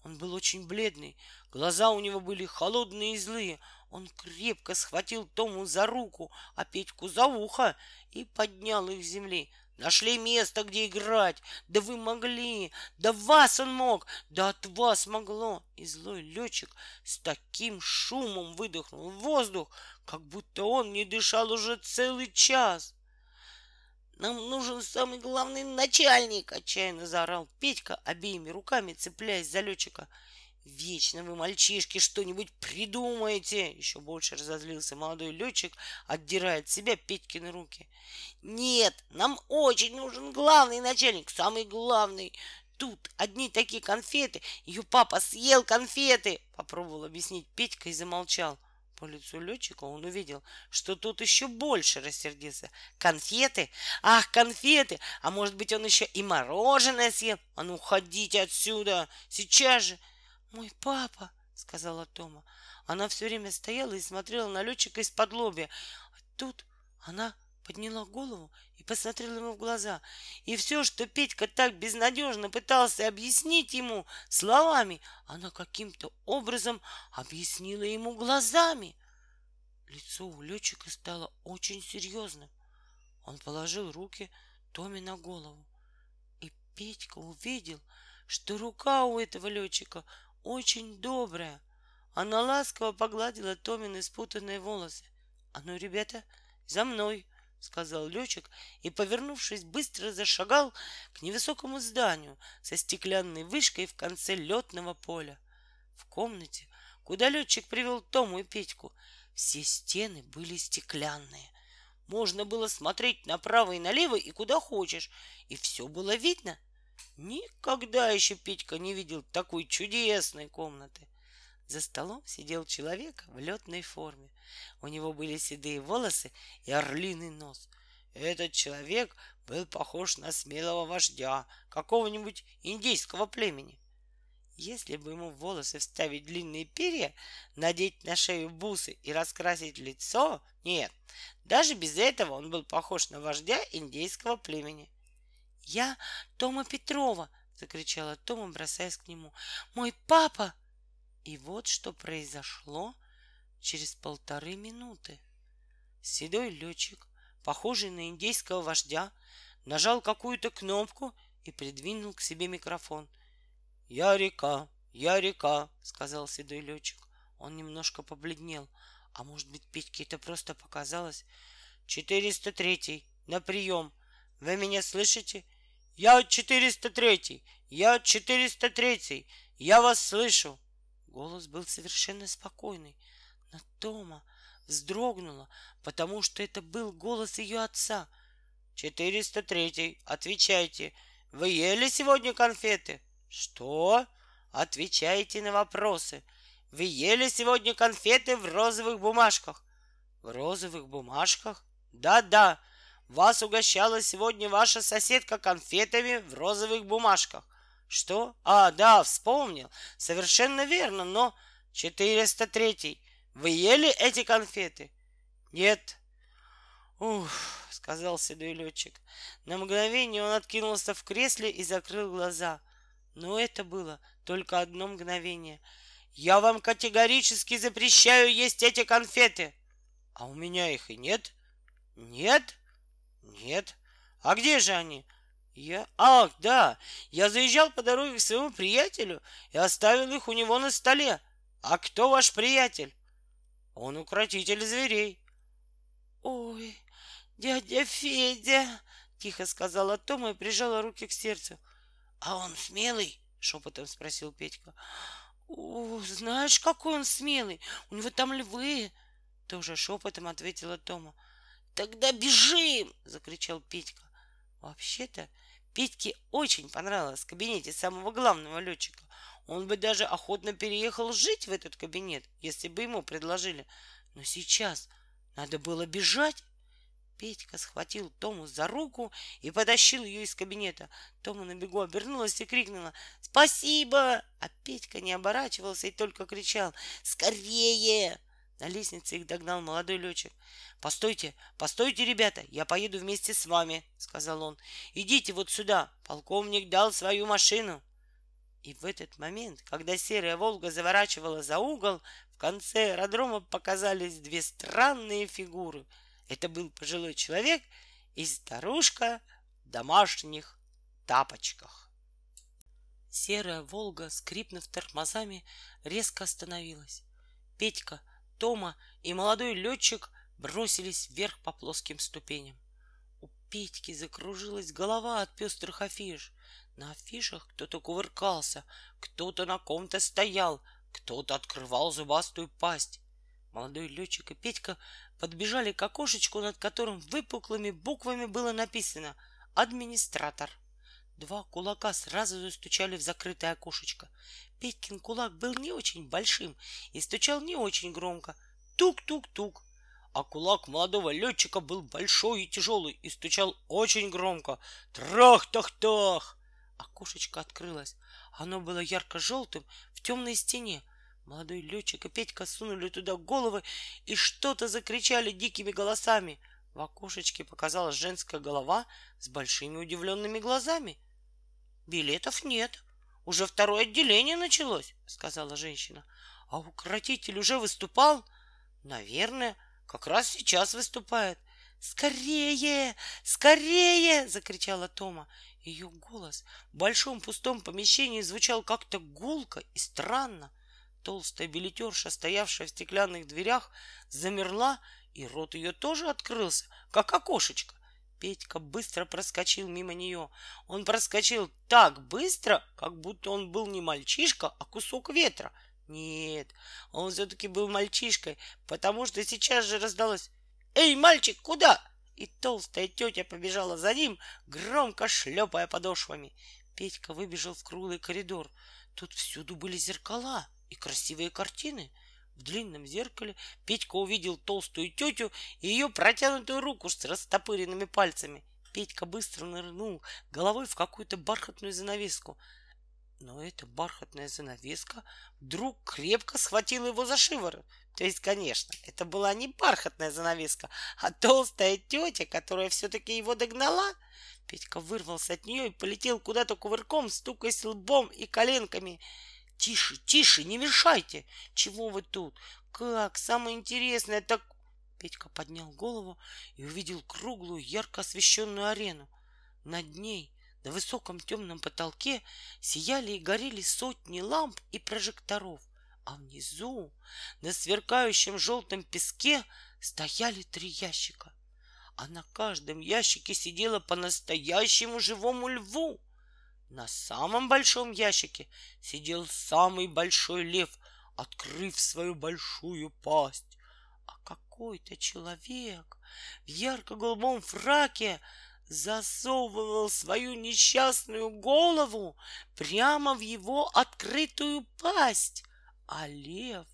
Он был очень бледный, глаза у него были холодные и злые. Он крепко схватил Тому за руку, а Петьку за ухо и поднял их с земли. Нашли место, где играть. Да вы могли. Да вас он мог. Да от вас могло. И злой летчик с таким шумом выдохнул воздух, как будто он не дышал уже целый час. Нам нужен самый главный начальник, отчаянно заорал Петька, обеими руками цепляясь за летчика. Вечно вы, мальчишки, что-нибудь придумаете. Еще больше разозлился молодой летчик, отдирая от себя Петькины руки. Нет, нам очень нужен главный начальник, самый главный. Тут одни такие конфеты. Ее папа съел конфеты. Попробовал объяснить Петька и замолчал. По лицу летчика он увидел, что тот еще больше рассердился. Конфеты? Ах, конфеты! А может быть, он еще и мороженое съел? А ну, уходите отсюда! Сейчас же! «Мой папа!» — сказала Тома. Она все время стояла и смотрела на летчика из-под лобья. А тут она подняла голову и посмотрела ему в глаза. И все, что Петька так безнадежно пытался объяснить ему словами, она каким-то образом объяснила ему глазами.
Лицо у летчика стало очень серьезным. Он положил руки Томе на голову. И Петька увидел, что рука у этого летчика очень добрая. Она ласково погладила Томины спутанные волосы. — А ну, ребята, за мной! — сказал летчик и, повернувшись, быстро зашагал к невысокому зданию со стеклянной вышкой в конце летного поля. В комнате, куда летчик привел Тому и Петьку, все стены были стеклянные. Можно было смотреть направо и налево и куда хочешь, и все было видно. Никогда еще Петька не видел такой чудесной комнаты. За столом сидел человек в летной форме. У него были седые волосы и орлиный нос. Этот человек был похож на смелого вождя какого-нибудь индейского племени. Если бы ему в волосы вставить длинные перья, надеть на шею бусы и раскрасить лицо, нет, даже без этого он был похож на вождя индейского племени. «Я Тома Петрова!» — закричала Тома, бросаясь к нему. «Мой папа!» И вот что произошло через полторы минуты. Седой летчик, похожий на индейского вождя, нажал какую-то кнопку и придвинул к себе микрофон. «Я река, я река», — сказал седой летчик. Он немножко побледнел. А может быть, Петьке это просто показалось? «Четыреста третий, на прием. Вы меня слышите? Я 403, я 403, я вас слышу. Голос был совершенно спокойный, но Тома вздрогнула, потому что это был голос ее отца. 403, отвечайте, вы ели сегодня конфеты? Что? Отвечайте на вопросы. Вы ели сегодня конфеты в розовых бумажках? В розовых бумажках? Да-да, вас угощала сегодня ваша соседка конфетами в розовых бумажках. Что? А, да, вспомнил. Совершенно верно, но 403. Вы ели эти конфеты? Нет. Ух, сказал седой летчик. На мгновение он откинулся в кресле и закрыл глаза. Но это было только одно мгновение. Я вам категорически запрещаю есть эти конфеты. А у меня их и нет. Нет? Нет. А где же они? Я... Ах, да, я заезжал по дороге к своему приятелю и оставил их у него на столе. А кто ваш приятель? Он укротитель зверей. Ой, дядя Федя, тихо сказала Тома и прижала руки к сердцу. А он смелый? Шепотом спросил Петька. О, знаешь, какой он смелый. У него там львы. Тоже шепотом ответила Тома. Тогда бежим! закричал Петька. Вообще-то Петьке очень понравилось в кабинете самого главного летчика. Он бы даже охотно переехал жить в этот кабинет, если бы ему предложили. Но сейчас надо было бежать. Петька схватил Тому за руку и потащил ее из кабинета. Тома на бегу обернулась и крикнула «Спасибо!» А Петька не оборачивался и только кричал «Скорее!» На лестнице их догнал молодой летчик. «Постойте, постойте, ребята, я поеду вместе с вами», — сказал он. «Идите вот сюда, полковник дал свою машину». И в этот момент, когда серая «Волга» заворачивала за угол, в конце аэродрома показались две странные фигуры. Это был пожилой человек и старушка в домашних тапочках. Серая «Волга», скрипнув тормозами, резко остановилась. Петька Тома и молодой летчик бросились вверх по плоским ступеням. У Петьки закружилась голова от пестрых афиш. На афишах кто-то кувыркался, кто-то на ком-то стоял, кто-то открывал зубастую пасть. Молодой летчик и Петька подбежали к окошечку, над которым выпуклыми буквами было написано «Администратор». Два кулака сразу застучали в закрытое окошечко. Петькин кулак был не очень большим и стучал не очень громко. Тук-тук-тук. А кулак молодого летчика был большой и тяжелый и стучал очень громко. Трах-тах-тах! Окошечко открылось. Оно было ярко-желтым в темной стене. Молодой летчик и Петька сунули туда головы и что-то закричали дикими голосами. В окошечке показалась женская голова с большими удивленными глазами. «Билетов нет», уже второе отделение началось, сказала женщина. А укротитель уже выступал? Наверное.
как раз сейчас выступает. «Скорее! Скорее!» — закричала Тома. Ее голос в большом пустом помещении звучал как-то гулко и странно. Толстая билетерша, стоявшая в стеклянных дверях, замерла, и рот ее тоже открылся, как окошечко. Петька быстро проскочил мимо нее. Он проскочил так быстро, как будто он был не мальчишка, а кусок ветра. Нет, он все-таки был мальчишкой, потому что сейчас же раздалось «Эй, мальчик, куда?» И толстая тетя побежала за ним, громко шлепая подошвами. Петька выбежал в круглый коридор. Тут всюду были зеркала и красивые картины. В длинном зеркале Петька увидел толстую тетю и ее протянутую руку с растопыренными пальцами. Петька быстро нырнул головой в какую-то бархатную занавеску. Но эта бархатная занавеска вдруг крепко схватила его за шиворот. То есть, конечно, это была не бархатная занавеска, а толстая тетя, которая все-таки его догнала. Петька вырвался от нее и полетел куда-то кувырком, стукаясь лбом и коленками. Тише, тише, не мешайте! Чего вы тут? Как? Самое интересное так... Петька поднял голову и увидел круглую, ярко освещенную арену. Над ней на высоком темном потолке сияли и горели сотни ламп и прожекторов, а внизу, на сверкающем желтом песке, стояли три ящика. А на каждом ящике сидело по-настоящему живому льву. На самом большом ящике сидел самый большой лев, открыв свою большую пасть. А какой-то человек в ярко-голубом фраке засовывал свою несчастную голову прямо в его открытую пасть, а лев,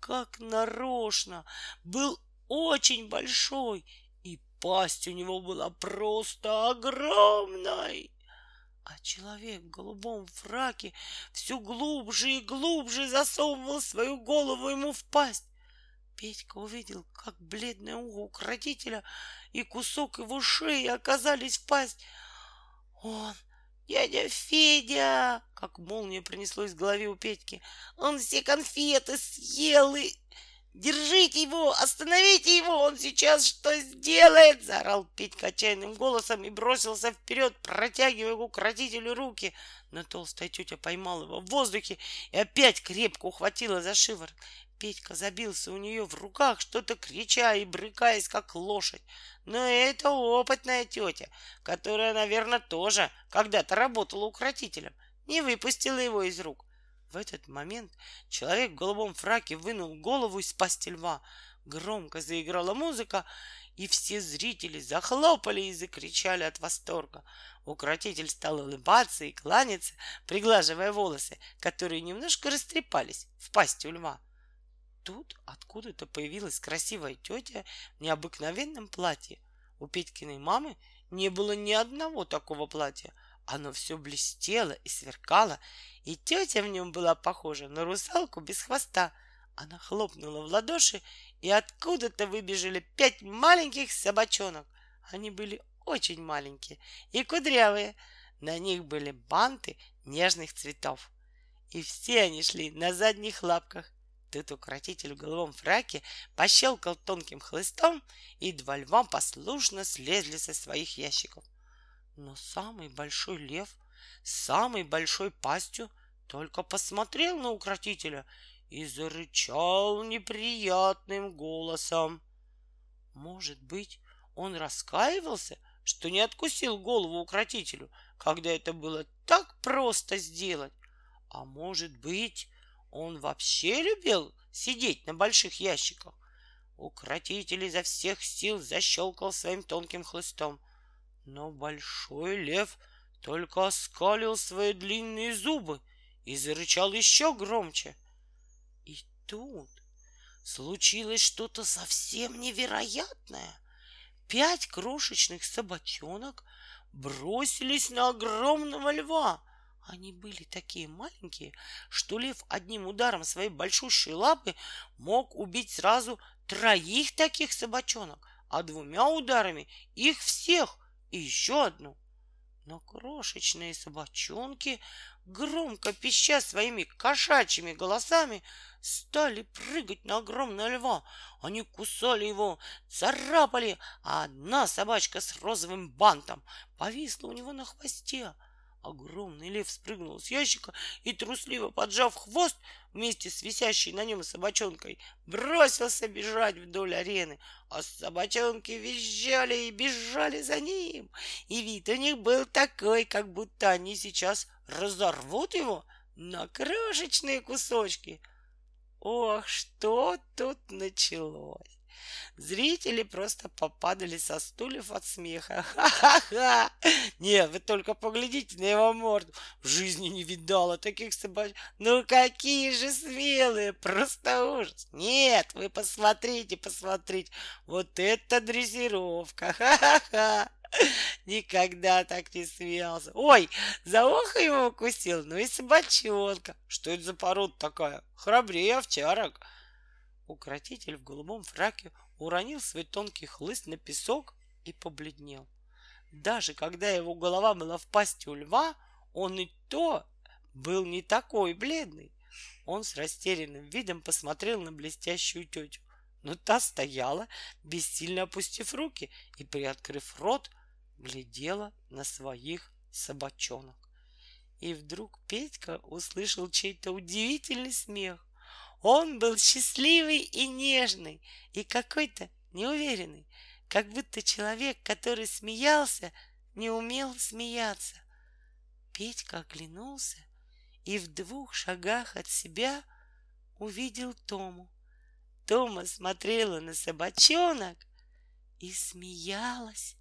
как нарочно, был очень большой, и пасть у него была просто огромной. А человек в голубом фраке все глубже и глубже засовывал свою голову ему в пасть. Петька увидел, как бледное ухо укротителя и кусок его шеи оказались в пасть. Он, дядя Федя, как молния принеслось в голове у Петьки, он все конфеты съел и... Держите его! Остановите его! Он сейчас что сделает? Заорал Петька отчаянным голосом и бросился вперед, протягивая к укротителю руки. Но толстая тетя поймала его в воздухе и опять крепко ухватила за шиворот. Петька забился у нее в руках, что-то крича и брыкаясь, как лошадь. Но это опытная тетя, которая, наверное, тоже когда-то работала укротителем, не выпустила его из рук. В этот момент человек в голубом фраке вынул голову из пасти льва. Громко заиграла музыка, и все зрители захлопали и закричали от восторга. Укротитель стал улыбаться и кланяться, приглаживая волосы, которые немножко растрепались в пасти у льва. Тут откуда-то появилась красивая тетя в необыкновенном платье. У Петькиной мамы не было ни одного такого платья. Оно все блестело и сверкало, и тетя в нем была похожа на русалку без хвоста. Она хлопнула в ладоши, и откуда-то выбежали пять маленьких собачонок. Они были очень маленькие и кудрявые. На них были банты нежных цветов. И все они шли на задних лапках. Тут укротитель в головом фраке пощелкал тонким хлыстом, и два льва послушно слезли со своих ящиков. Но самый большой лев с самой большой пастью только посмотрел на укротителя и зарычал неприятным голосом. Может быть, он раскаивался, что не откусил голову укротителю, когда это было так просто сделать. А может быть, он вообще любил сидеть на больших ящиках. Укротитель изо всех сил защелкал своим тонким хлыстом. Но большой лев только оскалил свои длинные зубы и зарычал еще громче. И тут случилось что-то совсем невероятное. Пять крошечных собачонок бросились на огромного льва — они были такие маленькие, что лев одним ударом своей большущей лапы мог убить сразу троих таких собачонок, а двумя ударами их всех и еще одну. Но крошечные собачонки громко пища своими кошачьими голосами, стали прыгать на огромного льва. Они кусали его, царапали, а одна собачка с розовым бантом повисла у него на хвосте. Огромный лев спрыгнул с ящика и, трусливо поджав хвост, вместе с висящей на нем собачонкой, бросился бежать вдоль арены, а собачонки визжали и бежали за ним. И вид у них был такой, как будто они сейчас разорвут его на крошечные кусочки. Ох, что тут началось! Зрители просто попадали со стульев от смеха. Ха-ха-ха! Нет, вы только поглядите на его морду. В жизни не видала таких собак. Ну какие же смелые! Просто ужас! Нет, вы посмотрите, посмотрите. Вот это дрессировка! Ха-ха-ха! Никогда так не смеялся. Ой, за ухо его укусил, ну и собачонка. Что это за порода такая? Храбрее овчарок. Укротитель в голубом фраке уронил свой тонкий хлыст на песок и побледнел. Даже когда его голова была в пасти у льва, он и то был не такой бледный. Он с растерянным видом посмотрел на блестящую тетю, но та стояла, бессильно опустив руки и, приоткрыв рот, глядела на своих собачонок. И вдруг Петька услышал чей-то удивительный смех. Он был счастливый и нежный, и какой-то неуверенный, как будто человек, который смеялся, не умел смеяться. Петька оглянулся и в двух шагах от себя увидел Тому. Тома смотрела на собачонок и смеялась.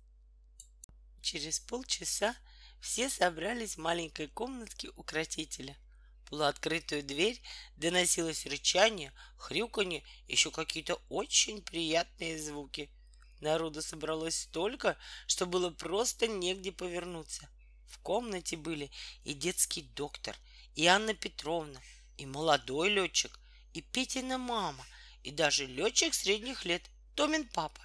Через полчаса все собрались в маленькой комнатке укротителя — полуоткрытую дверь доносилось рычание, хрюканье, еще какие-то очень приятные звуки. Народу собралось столько, что было просто негде повернуться. В комнате были и детский доктор, и Анна Петровна, и молодой летчик, и Петина мама, и даже летчик средних лет, Томин папа.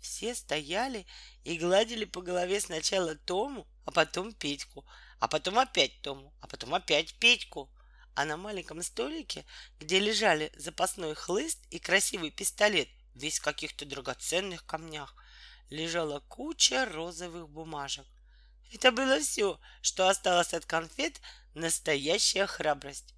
Все стояли и гладили по голове сначала Тому, а потом Петьку, а потом опять Тому, а потом опять Петьку. А на маленьком столике, где лежали запасной хлыст и красивый пистолет, весь в каких-то драгоценных камнях, лежала куча розовых бумажек. Это было все, что осталось от конфет, настоящая храбрость.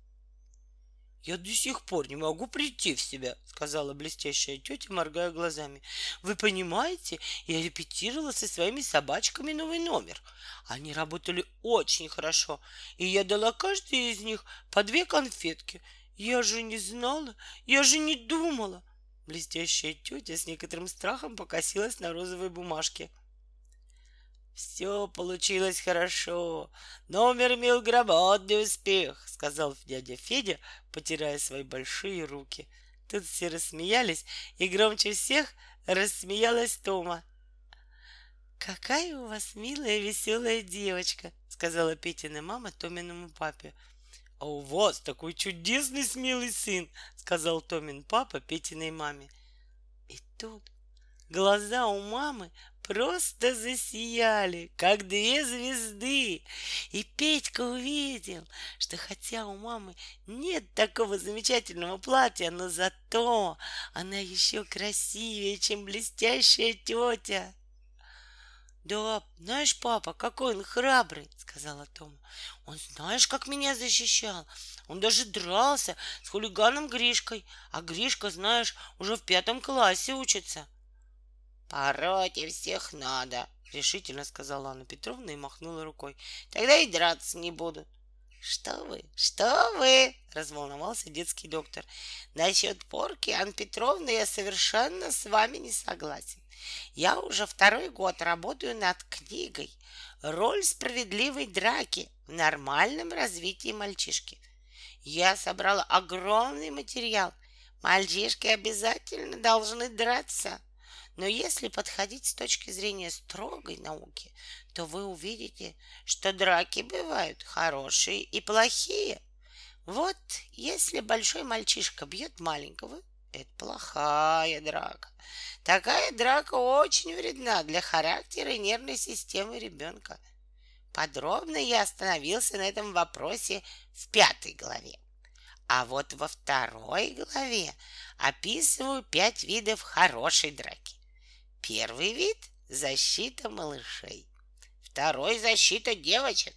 «Я до сих пор не могу прийти в себя», — сказала блестящая тетя, моргая глазами. «Вы понимаете, я репетировала со своими собачками новый номер. Они работали очень хорошо, и я дала каждой из них по две конфетки. Я же не знала, я же не думала». Блестящая тетя с некоторым страхом покосилась на розовой бумажке — все получилось хорошо. Номер имел громадный успех, сказал дядя Федя, потирая свои большие руки. Тут все рассмеялись, и громче всех рассмеялась Тома. «Какая у вас милая веселая девочка!» — сказала Петина мама Томиному папе. «А у вас такой чудесный смелый сын!» — сказал Томин папа Петиной маме. И тут глаза у мамы просто засияли, как две звезды. И Петька увидел, что хотя у мамы нет такого замечательного платья, но зато она еще красивее, чем блестящая тетя. Да, знаешь, папа, какой он храбрый, сказала Тома. Он знаешь, как меня защищал. Он даже дрался с хулиганом Гришкой, а Гришка, знаешь, уже в пятом классе учится. «Пороть всех надо», — решительно сказала Анна Петровна и махнула рукой. «Тогда и драться не будут». «Что вы, что вы?» — разволновался детский доктор. «Насчет порки, Анна Петровна, я совершенно с вами не согласен. Я уже второй год работаю над книгой «Роль справедливой драки в нормальном развитии мальчишки». Я собрала огромный материал. Мальчишки обязательно должны драться. Но если подходить с точки зрения строгой науки, то вы увидите, что драки бывают хорошие и плохие. Вот если большой мальчишка бьет маленького, это плохая драка. Такая драка очень вредна для характера и нервной системы ребенка. подробно я остановился на этом вопросе в пятой главе. А вот во второй главе описываю пять видов хорошей драки. Первый вид – защита малышей. Второй – защита девочек.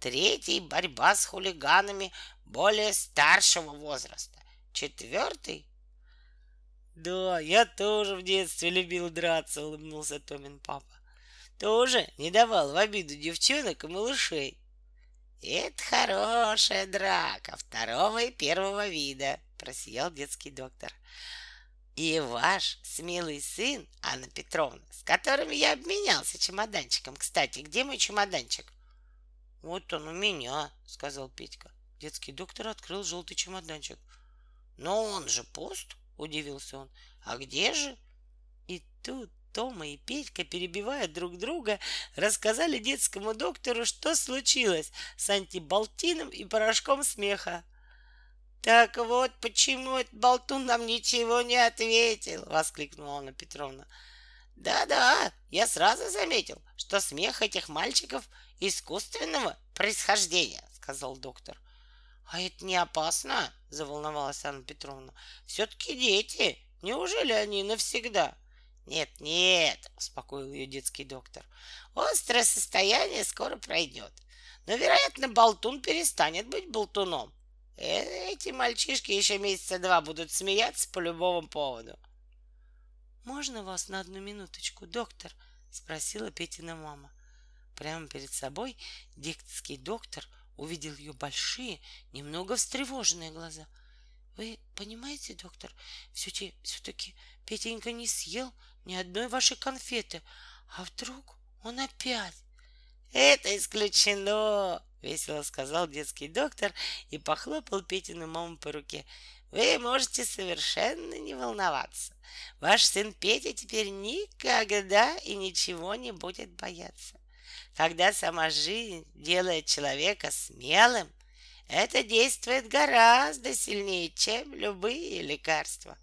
Третий – борьба с хулиганами более старшего возраста. Четвертый да, я тоже в детстве любил драться, улыбнулся Томин папа. Тоже не давал в обиду девчонок и малышей. Это хорошая драка второго и первого вида, просиял детский доктор. И ваш смелый сын, Анна Петровна, с которым я обменялся чемоданчиком. Кстати, где мой чемоданчик? Вот он у меня, сказал Петька. Детский доктор открыл желтый чемоданчик. Но он же пуст, удивился он. А где же? И тут Тома и Петька, перебивая друг друга, рассказали детскому доктору, что случилось с антибалтином и порошком смеха. «Так вот, почему этот болтун нам ничего не ответил!» — воскликнула Анна Петровна. «Да-да, я сразу заметил, что смех этих мальчиков искусственного происхождения», — сказал доктор. «А это не опасно?» — заволновалась Анна Петровна. «Все-таки дети. Неужели они навсегда?» «Нет, нет», — успокоил ее детский доктор. «Острое состояние скоро пройдет. Но, вероятно, болтун перестанет быть болтуном. Эти мальчишки еще месяца два будут смеяться по любому поводу».
«Можно вас на одну минуточку, доктор?» — спросила Петина мама. Прямо перед собой детский доктор — увидел ее большие, немного встревоженные глаза. Вы понимаете, доктор, все-таки, все-таки Петенька не съел ни одной вашей конфеты, а вдруг он опять?
Это исключено, весело сказал детский доктор и похлопал Петину маму по руке. Вы можете совершенно не волноваться. Ваш сын Петя теперь никогда и ничего не будет бояться. Когда сама жизнь делает человека смелым, это действует гораздо сильнее, чем любые лекарства.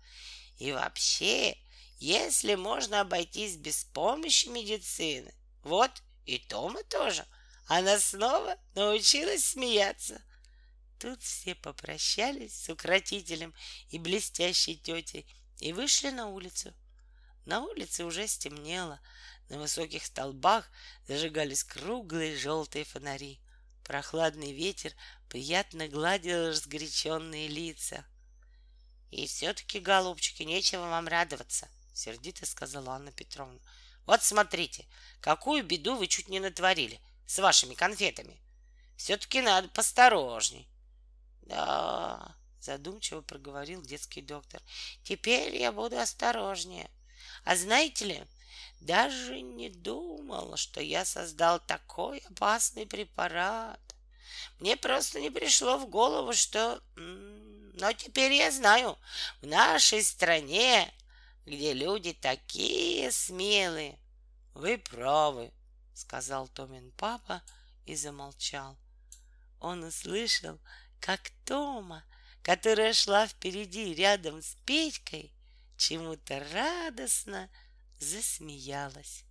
И вообще, если можно обойтись без помощи медицины, вот и Тома тоже, она снова научилась смеяться. Тут все попрощались с укротителем и блестящей тетей и вышли на улицу. На улице уже стемнело, на высоких столбах зажигались круглые желтые фонари. Прохладный ветер приятно гладил разгоряченные лица. — И все-таки, голубчики, нечего вам радоваться, — сердито сказала Анна Петровна. — Вот смотрите, какую беду вы чуть не натворили с вашими конфетами. Все-таки надо посторожней. — Да, — задумчиво проговорил детский доктор, — теперь я буду осторожнее. А знаете ли, даже не думал, что я создал такой опасный препарат. Мне просто не пришло в голову, что... Но теперь я знаю, в нашей стране, где люди такие смелые. Вы правы, сказал Томин папа и замолчал. Он услышал, как Тома, которая шла впереди рядом с Петькой, чему-то радостно засмеялась.